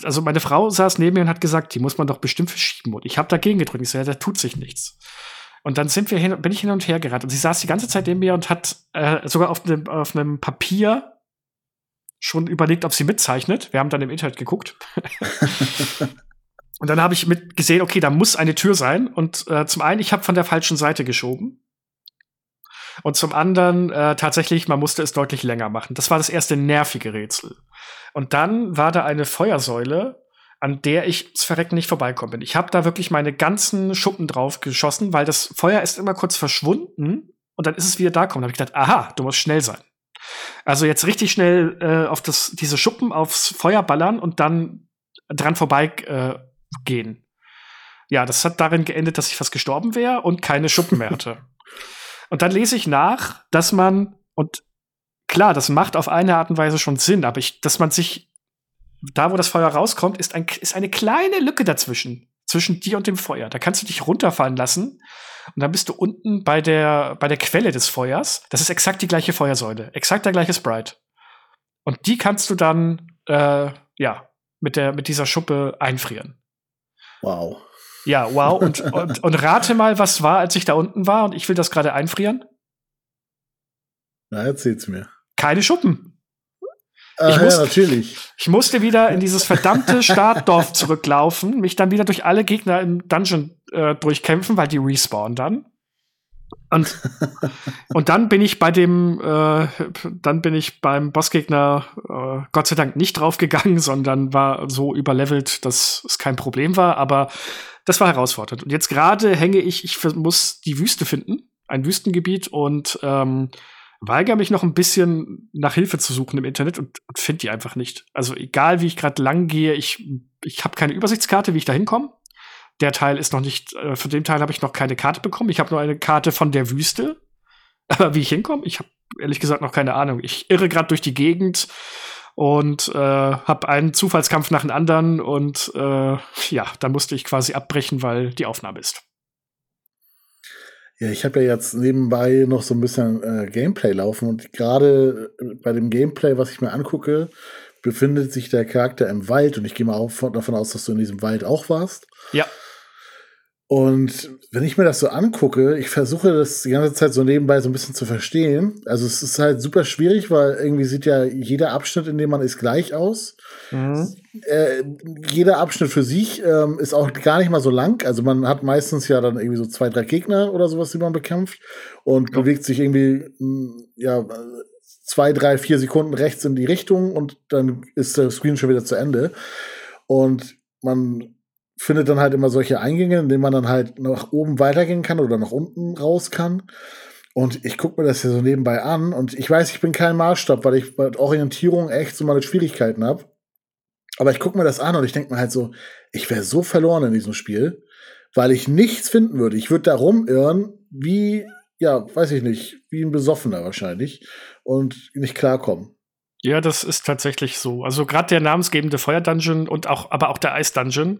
also meine Frau saß neben mir und hat gesagt, die muss man doch bestimmt verschieben. Und ich habe dagegen gedrückt. Ich so, ja, da tut sich nichts. Und dann sind wir hin, bin ich hin und her gerannt. Und sie saß die ganze Zeit neben mir und hat äh, sogar auf einem, auf einem Papier schon überlegt, ob sie mitzeichnet. Wir haben dann im Internet geguckt. Und dann habe ich mit gesehen, okay, da muss eine Tür sein. Und äh, zum einen, ich habe von der falschen Seite geschoben. Und zum anderen, äh, tatsächlich, man musste es deutlich länger machen. Das war das erste nervige Rätsel. Und dann war da eine Feuersäule, an der ich das Verrecken nicht vorbeikommen bin. Ich habe da wirklich meine ganzen Schuppen drauf geschossen, weil das Feuer ist immer kurz verschwunden und dann ist es wieder da gekommen. Da habe ich gedacht, aha, du musst schnell sein. Also jetzt richtig schnell äh, auf das, diese Schuppen aufs Feuer ballern und dann dran vorbei äh, gehen. Ja, das hat darin geendet, dass ich fast gestorben wäre und keine Schuppen mehr hatte. und dann lese ich nach, dass man, und klar, das macht auf eine Art und Weise schon Sinn, aber ich, dass man sich, da wo das Feuer rauskommt, ist, ein, ist eine kleine Lücke dazwischen, zwischen dir und dem Feuer. Da kannst du dich runterfallen lassen und dann bist du unten bei der, bei der Quelle des Feuers. Das ist exakt die gleiche Feuersäule, exakt der gleiche Sprite. Und die kannst du dann, äh, ja, mit, der, mit dieser Schuppe einfrieren. Wow. Ja, wow. Und, und, und rate mal, was war, als ich da unten war und ich will das gerade einfrieren? Na, erzähl's mir. Keine Schuppen. Ah, ich musste, ja, natürlich. Ich musste wieder in dieses verdammte Startdorf zurücklaufen, mich dann wieder durch alle Gegner im Dungeon äh, durchkämpfen, weil die respawnen dann. Und, und dann bin ich bei dem, äh, dann bin ich beim Bossgegner äh, Gott sei Dank nicht draufgegangen, sondern war so überlevelt, dass es kein Problem war. Aber das war herausfordernd. Und jetzt gerade hänge ich, ich muss die Wüste finden, ein Wüstengebiet und ähm, weigere mich noch ein bisschen nach Hilfe zu suchen im Internet und, und finde die einfach nicht. Also egal, wie ich gerade lang gehe, ich, ich habe keine Übersichtskarte, wie ich da hinkomme. Der Teil ist noch nicht, äh, von dem Teil habe ich noch keine Karte bekommen. Ich habe nur eine Karte von der Wüste. Aber wie ich hinkomme, ich habe ehrlich gesagt noch keine Ahnung. Ich irre gerade durch die Gegend und äh, habe einen Zufallskampf nach dem anderen und äh, ja, da musste ich quasi abbrechen, weil die Aufnahme ist. Ja, ich habe ja jetzt nebenbei noch so ein bisschen äh, Gameplay laufen und gerade bei dem Gameplay, was ich mir angucke, befindet sich der Charakter im Wald und ich gehe mal auch davon aus, dass du in diesem Wald auch warst. Ja. Und wenn ich mir das so angucke, ich versuche das die ganze Zeit so nebenbei so ein bisschen zu verstehen. Also es ist halt super schwierig, weil irgendwie sieht ja jeder Abschnitt, in dem man ist, gleich aus. Mhm. Äh, jeder Abschnitt für sich ähm, ist auch gar nicht mal so lang. Also man hat meistens ja dann irgendwie so zwei, drei Gegner oder sowas, die man bekämpft und ja. bewegt sich irgendwie hm, ja zwei, drei, vier Sekunden rechts in die Richtung und dann ist der Screen schon wieder zu Ende. Und man findet dann halt immer solche Eingänge, in denen man dann halt nach oben weitergehen kann oder nach unten raus kann. Und ich gucke mir das hier so nebenbei an und ich weiß, ich bin kein Maßstab, weil ich bei Orientierung echt so meine Schwierigkeiten habe. Aber ich gucke mir das an und ich denke mir halt so, ich wäre so verloren in diesem Spiel, weil ich nichts finden würde. Ich würde da rumirren, wie, ja, weiß ich nicht, wie ein Besoffener wahrscheinlich und nicht klarkommen. Ja, das ist tatsächlich so. Also gerade der namensgebende Feuer-Dungeon und auch, aber auch der Eis-Dungeon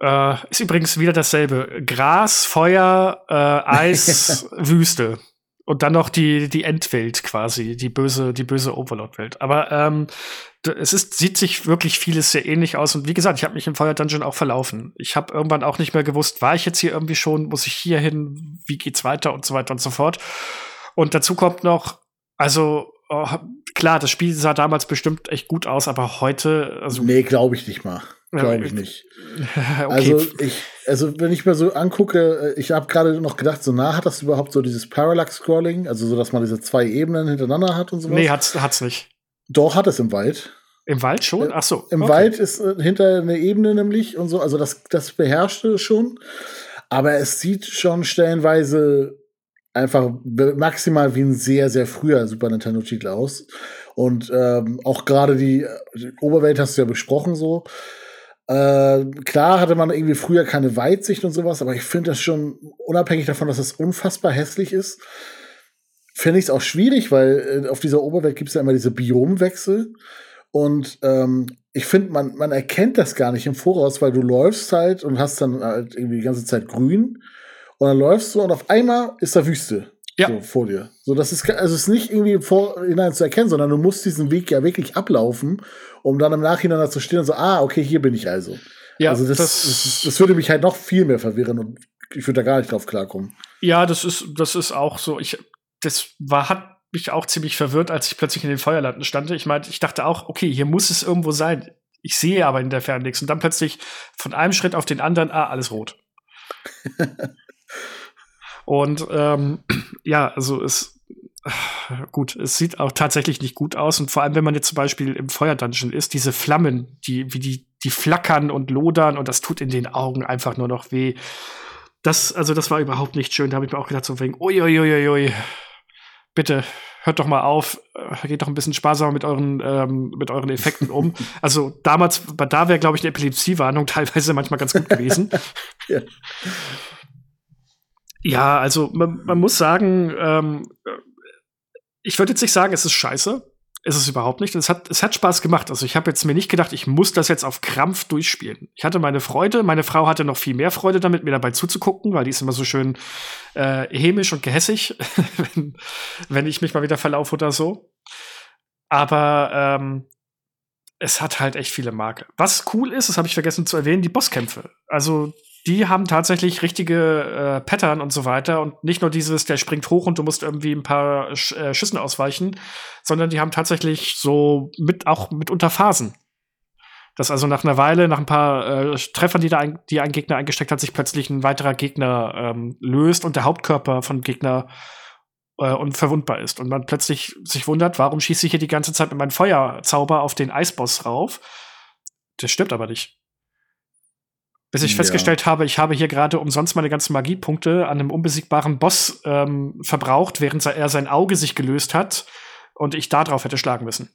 äh, ist übrigens wieder dasselbe. Gras, Feuer, äh, Eis, Wüste. Und dann noch die, die Endwelt quasi, die böse, die böse Overlord-Welt. Aber ähm, es ist, sieht sich wirklich vieles sehr ähnlich aus. Und wie gesagt, ich habe mich im Feuer Dungeon auch verlaufen. Ich habe irgendwann auch nicht mehr gewusst, war ich jetzt hier irgendwie schon, muss ich hier hin, wie geht's weiter und so weiter und so fort. Und dazu kommt noch, also oh, klar, das Spiel sah damals bestimmt echt gut aus, aber heute, also. Nee, glaube ich nicht mal. Glaube ich nicht. okay. Also ich, also wenn ich mir so angucke, äh, ich habe gerade noch gedacht, so nah hat das überhaupt so dieses Parallax-Scrolling, also so, dass man diese zwei Ebenen hintereinander hat und so Nee, hat's, hat's nicht. Doch, hat es im Wald. Im Wald schon? Ach so. Im okay. Wald ist äh, hinter eine Ebene nämlich und so, also das, das beherrschte schon. Aber es sieht schon stellenweise einfach maximal wie ein sehr, sehr früher Super Nintendo-Titel aus. Und ähm, auch gerade die, die Oberwelt hast du ja besprochen so. Äh, klar hatte man irgendwie früher keine Weitsicht und sowas, aber ich finde das schon, unabhängig davon, dass das unfassbar hässlich ist, finde ich es auch schwierig, weil äh, auf dieser Oberwelt gibt es ja immer diese Biomwechsel. Und ähm, ich finde, man, man erkennt das gar nicht im Voraus, weil du läufst halt und hast dann halt irgendwie die ganze Zeit grün. Und dann läufst du und auf einmal ist da Wüste ja. so vor dir. So, das ist, also es ist nicht irgendwie vorhinein zu erkennen, sondern du musst diesen Weg ja wirklich ablaufen, um dann im Nachhinein da zu stehen und so, ah, okay, hier bin ich also. Ja, also das, das, das, das würde mich halt noch viel mehr verwirren und ich würde da gar nicht drauf klarkommen. Ja, das ist, das ist auch so. Ich, das war, hat mich auch ziemlich verwirrt, als ich plötzlich in den Feuerlanden stand. Ich meinte, ich dachte auch, okay, hier muss es irgendwo sein. Ich sehe aber in der Ferne nichts. Und dann plötzlich von einem Schritt auf den anderen, ah, alles rot. Und ähm, ja, also es gut, es sieht auch tatsächlich nicht gut aus. Und vor allem, wenn man jetzt zum Beispiel im Feuerdungeon ist, diese Flammen, die, wie die, die flackern und lodern und das tut in den Augen einfach nur noch weh. Das, also das war überhaupt nicht schön. Da habe ich mir auch gedacht, so wegen, uiuiuiui, bitte hört doch mal auf, äh, geht doch ein bisschen sparsamer mit euren, ähm, mit euren Effekten um. Also damals, da wäre, glaube ich, eine Epilepsiewarnung teilweise manchmal ganz gut gewesen. ja. Ja, also man, man muss sagen, ähm, ich würde jetzt nicht sagen, es ist scheiße. Es ist überhaupt nicht. Es hat, es hat Spaß gemacht. Also ich habe jetzt mir nicht gedacht, ich muss das jetzt auf Krampf durchspielen. Ich hatte meine Freude. Meine Frau hatte noch viel mehr Freude damit, mir dabei zuzugucken, weil die ist immer so schön äh, hämisch und gehässig, wenn, wenn ich mich mal wieder verlaufe oder so. Aber ähm, es hat halt echt viele Marke. Was cool ist, das habe ich vergessen zu erwähnen, die Bosskämpfe. Also die haben tatsächlich richtige äh, Pattern und so weiter und nicht nur dieses, der springt hoch und du musst irgendwie ein paar Sch äh, Schüssen ausweichen, sondern die haben tatsächlich so mit auch mitunter Phasen. Dass also nach einer Weile, nach ein paar äh, Treffern, die da ein, die ein Gegner eingesteckt hat, sich plötzlich ein weiterer Gegner ähm, löst und der Hauptkörper von Gegner äh, unverwundbar ist und man plötzlich sich wundert, warum schieße ich hier die ganze Zeit mit meinem Feuerzauber auf den Eisboss rauf? Der stirbt aber nicht. Bis ich ja. festgestellt habe, ich habe hier gerade umsonst meine ganzen Magiepunkte an einem unbesiegbaren Boss ähm, verbraucht, während er sein Auge sich gelöst hat und ich da drauf hätte schlagen müssen.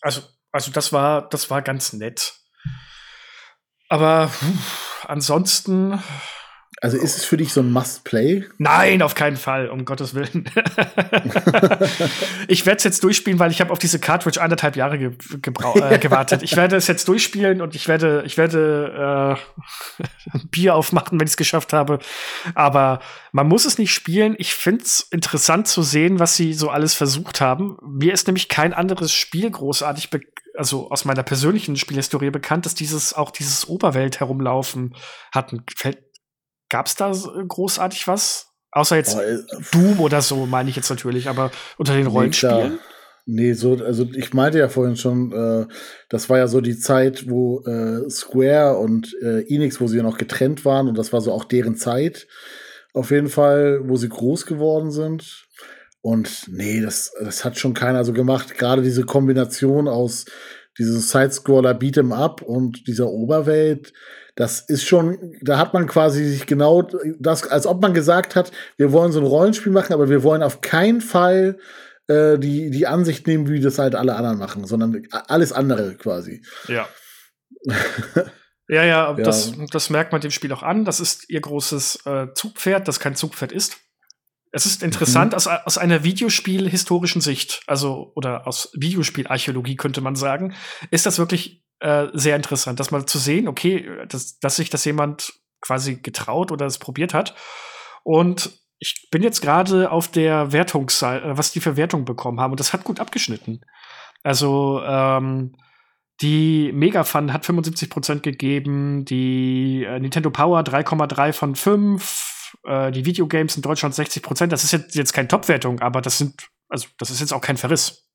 Also, also das war, das war ganz nett. Aber pff, ansonsten also ist es für dich so ein Must-Play? Nein, auf keinen Fall, um Gottes Willen. ich werde es jetzt durchspielen, weil ich habe auf diese Cartridge anderthalb Jahre ge äh, gewartet. Ich werde es jetzt durchspielen und ich werde, ich werde äh, Bier aufmachen, wenn ich es geschafft habe. Aber man muss es nicht spielen. Ich finde es interessant zu sehen, was sie so alles versucht haben. Mir ist nämlich kein anderes Spiel großartig also aus meiner persönlichen Spielhistorie bekannt, dass dieses auch dieses Oberwelt herumlaufen hatten. Fällt Gab's da großartig was? Außer jetzt oh, Doom oder so, meine ich jetzt natürlich, aber unter den Rollenspielen? Nee, so, also ich meinte ja vorhin schon, äh, das war ja so die Zeit, wo äh, Square und äh, Enix, wo sie ja noch getrennt waren und das war so auch deren Zeit. Auf jeden Fall, wo sie groß geworden sind. Und nee, das, das hat schon keiner so gemacht. Gerade diese Kombination aus diesem Sidescroller Beat'em Up und dieser Oberwelt, das ist schon, da hat man quasi sich genau das, als ob man gesagt hat, wir wollen so ein Rollenspiel machen, aber wir wollen auf keinen Fall äh, die, die Ansicht nehmen, wie das halt alle anderen machen, sondern alles andere quasi. Ja. ja, ja, ja. Das, das merkt man dem Spiel auch an. Das ist ihr großes äh, Zugpferd, das kein Zugpferd ist. Es ist interessant mhm. aus, aus einer Videospiel-historischen Sicht, also oder aus Videospielarchäologie könnte man sagen, ist das wirklich äh, sehr interessant, das mal zu sehen, okay, dass, dass sich das jemand quasi getraut oder es probiert hat. Und ich bin jetzt gerade auf der Wertungsseite, äh, was die für Wertung bekommen haben, und das hat gut abgeschnitten. Also, ähm, die Mega Fun hat 75% gegeben, die äh, Nintendo Power 3,3 von 5, äh, die Videogames in Deutschland 60%. Das ist jetzt, jetzt keine Top-Wertung, aber das sind, also das ist jetzt auch kein Verriss.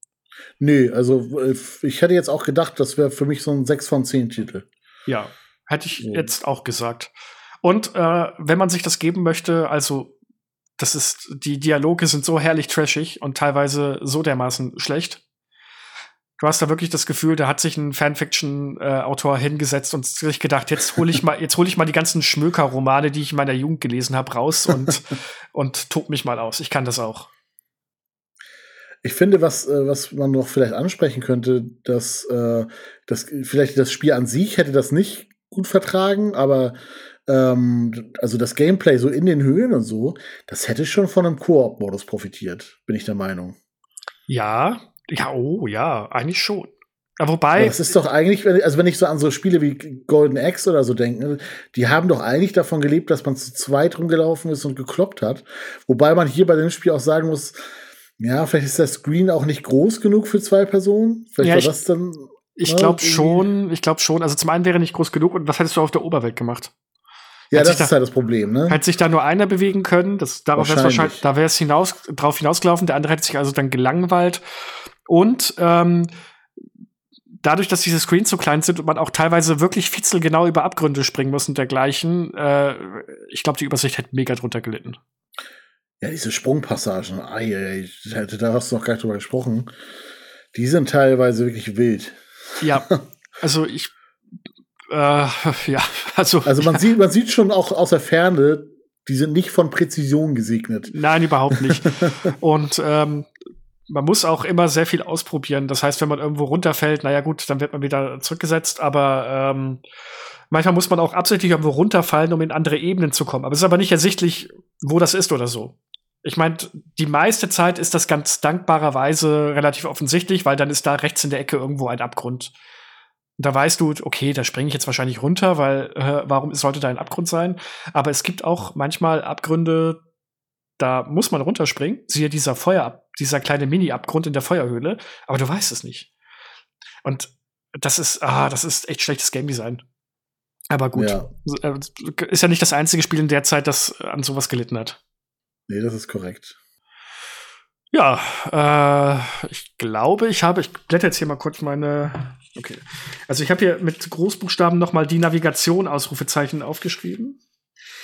Nee, also äh, ich hätte jetzt auch gedacht, das wäre für mich so ein 6 von 10 Titel. Ja, hätte ich so. jetzt auch gesagt. Und äh, wenn man sich das geben möchte, also das ist, die Dialoge sind so herrlich trashig und teilweise so dermaßen schlecht. Du hast da wirklich das Gefühl, da hat sich ein Fanfiction-Autor hingesetzt und sich gedacht, jetzt hole ich mal, jetzt hole ich mal die ganzen Schmöker-Romane, die ich in meiner Jugend gelesen habe, raus und, und tob mich mal aus. Ich kann das auch. Ich finde, was, äh, was man noch vielleicht ansprechen könnte, dass, äh, dass vielleicht das Spiel an sich hätte das nicht gut vertragen, aber ähm, also das Gameplay so in den Höhen und so, das hätte schon von einem Koop-Modus profitiert, bin ich der Meinung. Ja, ja, oh ja, eigentlich schon. Aber wobei. das ist doch eigentlich, also wenn ich so an so Spiele wie Golden Axe oder so denke, die haben doch eigentlich davon gelebt, dass man zu zweit rumgelaufen ist und gekloppt hat. Wobei man hier bei dem Spiel auch sagen muss, ja, vielleicht ist der Screen auch nicht groß genug für zwei Personen. Vielleicht ja, war das dann. Ich glaube schon, ich glaube schon. Also zum einen wäre nicht groß genug und was hättest du auf der Oberwelt gemacht? Ja, hat das ist da, halt das Problem, ne? Hätte sich da nur einer bewegen können, das, darauf wäre wahrscheinlich, da wäre es hinaus, drauf hinausgelaufen, der andere hätte sich also dann gelangweilt. Und ähm, dadurch, dass diese Screens so klein sind und man auch teilweise wirklich fitzelgenau über Abgründe springen muss und dergleichen, äh, ich glaube, die Übersicht hätte mega drunter gelitten. Ja, diese Sprungpassagen, ei, ei, da hast du noch gar nicht drüber gesprochen. Die sind teilweise wirklich wild. Ja, also ich, äh, ja, also. Also man ja. sieht, man sieht schon auch aus der Ferne, die sind nicht von Präzision gesegnet. Nein, überhaupt nicht. Und ähm, man muss auch immer sehr viel ausprobieren. Das heißt, wenn man irgendwo runterfällt, naja gut, dann wird man wieder zurückgesetzt, aber ähm, manchmal muss man auch absichtlich irgendwo runterfallen, um in andere Ebenen zu kommen. Aber es ist aber nicht ersichtlich, wo das ist oder so. Ich meine, die meiste Zeit ist das ganz dankbarerweise relativ offensichtlich, weil dann ist da rechts in der Ecke irgendwo ein Abgrund. Und da weißt du, okay, da springe ich jetzt wahrscheinlich runter, weil äh, warum sollte da ein Abgrund sein? Aber es gibt auch manchmal Abgründe, da muss man runterspringen. Siehe dieser Feuer, dieser kleine Mini-Abgrund in der Feuerhöhle, aber du weißt es nicht. Und das ist, ah, das ist echt schlechtes Game Design. Aber gut, ja. Äh, ist ja nicht das einzige Spiel in der Zeit, das an sowas gelitten hat. Nee, das ist korrekt. Ja, äh, ich glaube, ich habe, ich blätter jetzt hier mal kurz meine. Okay. Also ich habe hier mit Großbuchstaben noch mal die Navigation Ausrufezeichen aufgeschrieben.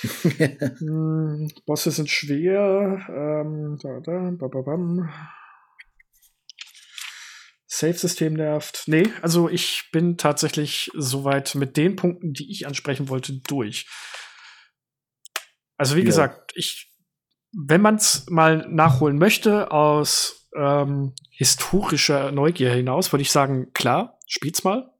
hm, Bosse sind schwer. Ähm, da, da, bababam. Safe-System nervt. Nee, also ich bin tatsächlich soweit mit den Punkten, die ich ansprechen wollte, durch. Also wie ja. gesagt, ich, wenn man es mal nachholen möchte aus ähm, historischer Neugier hinaus, würde ich sagen, klar, spielt's mal.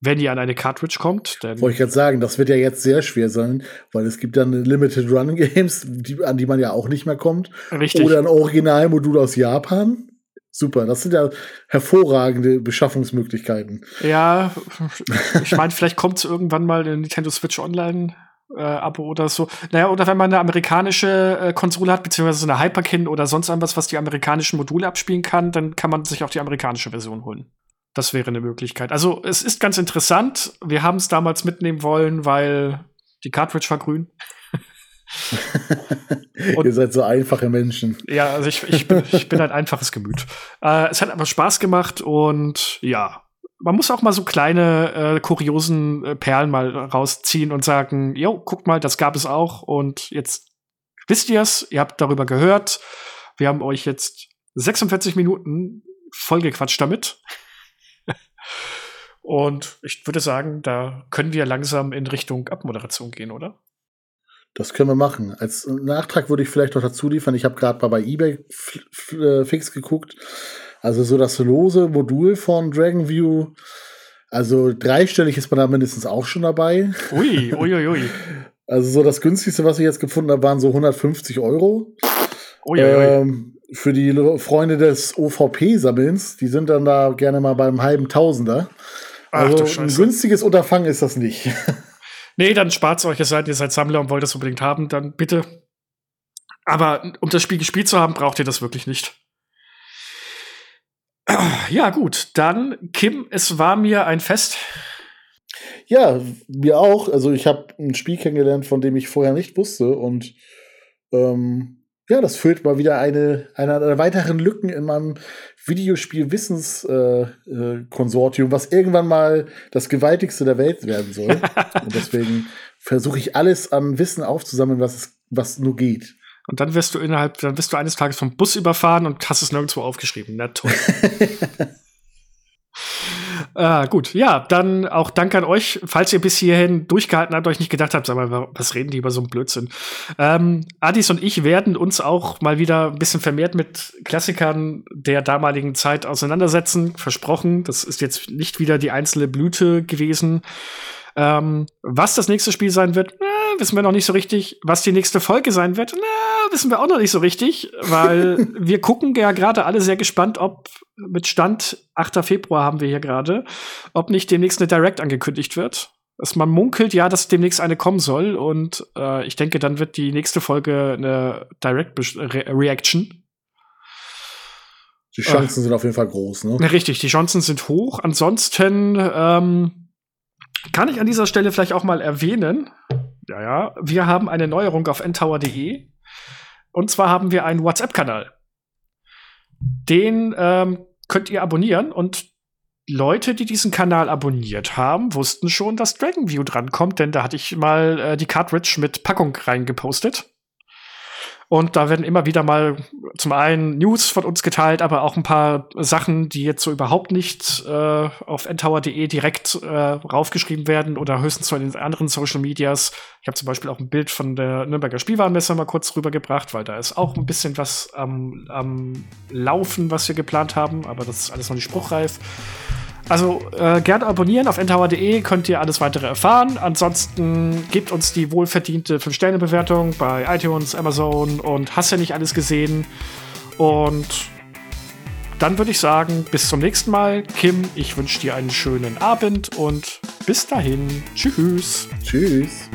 Wenn ihr an eine Cartridge kommt, dann. Wollte ich gerade sagen, das wird ja jetzt sehr schwer sein, weil es gibt dann Limited Run Games, die, an die man ja auch nicht mehr kommt. Richtig. Oder ein Originalmodul aus Japan. Super, das sind ja hervorragende Beschaffungsmöglichkeiten. Ja, ich meine, vielleicht kommt es irgendwann mal in Nintendo Switch Online äh, Abo oder so. Naja, oder wenn man eine amerikanische äh, Konsole hat, beziehungsweise eine Hyperkin oder sonst irgendwas, was die amerikanischen Module abspielen kann, dann kann man sich auch die amerikanische Version holen. Das wäre eine Möglichkeit. Also es ist ganz interessant. Wir haben es damals mitnehmen wollen, weil die Cartridge war grün. Ihr seid so einfache Menschen. Ja, also ich, ich, bin, ich bin ein einfaches Gemüt. Äh, es hat einfach Spaß gemacht und ja, man muss auch mal so kleine äh, kuriosen äh, Perlen mal rausziehen und sagen, jo, guckt mal, das gab es auch und jetzt wisst ihr es, ihr habt darüber gehört. Wir haben euch jetzt 46 Minuten vollgequatscht damit. und ich würde sagen, da können wir langsam in Richtung Abmoderation gehen, oder? Das können wir machen. Als Nachtrag würde ich vielleicht noch dazu liefern. Ich habe gerade mal bei eBay äh, fix geguckt. Also so das lose Modul von Dragon View. Also dreistellig ist man da mindestens auch schon dabei. Ui, ui, ui, ui. Also so das günstigste, was ich jetzt gefunden habe, waren so 150 Euro. Ui, ui. Ähm, für die Freunde des OVP-Sammelns, die sind dann da gerne mal beim halben Tausender. Also Ach, ein günstiges Unterfangen ist das nicht. Nee, dann spart es euch, es seid ihr seid Sammler und wollt das unbedingt haben, dann bitte. Aber um das Spiel gespielt zu haben, braucht ihr das wirklich nicht. Ja, gut, dann, Kim, es war mir ein Fest. Ja, mir auch. Also ich habe ein Spiel kennengelernt, von dem ich vorher nicht wusste. Und ähm, ja, das füllt mal wieder eine, eine der weiteren Lücken in meinem Videospiel-Wissens-Konsortium, äh, äh, was irgendwann mal das gewaltigste der Welt werden soll. Und deswegen versuche ich alles an Wissen aufzusammeln, was, es, was nur geht. Und dann wirst du innerhalb, dann wirst du eines Tages vom Bus überfahren und hast es nirgendwo aufgeschrieben. Na toll. Ah, gut, ja, dann auch danke an euch, falls ihr bis hierhin durchgehalten habt, euch nicht gedacht habt, sag mal, was reden die über so einen Blödsinn. Ähm, Adis und ich werden uns auch mal wieder ein bisschen vermehrt mit Klassikern der damaligen Zeit auseinandersetzen. Versprochen, das ist jetzt nicht wieder die einzelne Blüte gewesen. Ähm, was das nächste Spiel sein wird, na, wissen wir noch nicht so richtig. Was die nächste Folge sein wird, na, wissen wir auch noch nicht so richtig, weil wir gucken ja gerade alle sehr gespannt, ob mit Stand 8. Februar haben wir hier gerade, ob nicht demnächst eine Direct angekündigt wird. Dass man munkelt ja, dass demnächst eine kommen soll und äh, ich denke, dann wird die nächste Folge eine Direct Re Reaction. Die Chancen äh, sind auf jeden Fall groß, ne? Richtig, die Chancen sind hoch. Ansonsten ähm, kann ich an dieser Stelle vielleicht auch mal erwähnen, ja, ja, wir haben eine Neuerung auf ntower.de. Und zwar haben wir einen WhatsApp-Kanal. Den ähm, könnt ihr abonnieren und Leute, die diesen Kanal abonniert haben, wussten schon, dass Dragon View drankommt, denn da hatte ich mal äh, die Cartridge mit Packung reingepostet. Und da werden immer wieder mal zum einen News von uns geteilt, aber auch ein paar Sachen, die jetzt so überhaupt nicht äh, auf ntower.de direkt äh, raufgeschrieben werden oder höchstens von den anderen Social Medias. Ich habe zum Beispiel auch ein Bild von der Nürnberger Spielwarenmesse mal kurz rübergebracht, weil da ist auch ein bisschen was am, am Laufen, was wir geplant haben, aber das ist alles noch nicht spruchreif. Also äh, gerne abonnieren auf ntower.de, könnt ihr alles weitere erfahren. Ansonsten gebt uns die wohlverdiente 5-Sterne-Bewertung bei iTunes, Amazon und hast ja nicht alles gesehen. Und dann würde ich sagen, bis zum nächsten Mal. Kim, ich wünsche dir einen schönen Abend und bis dahin. Tschüss. Tschüss.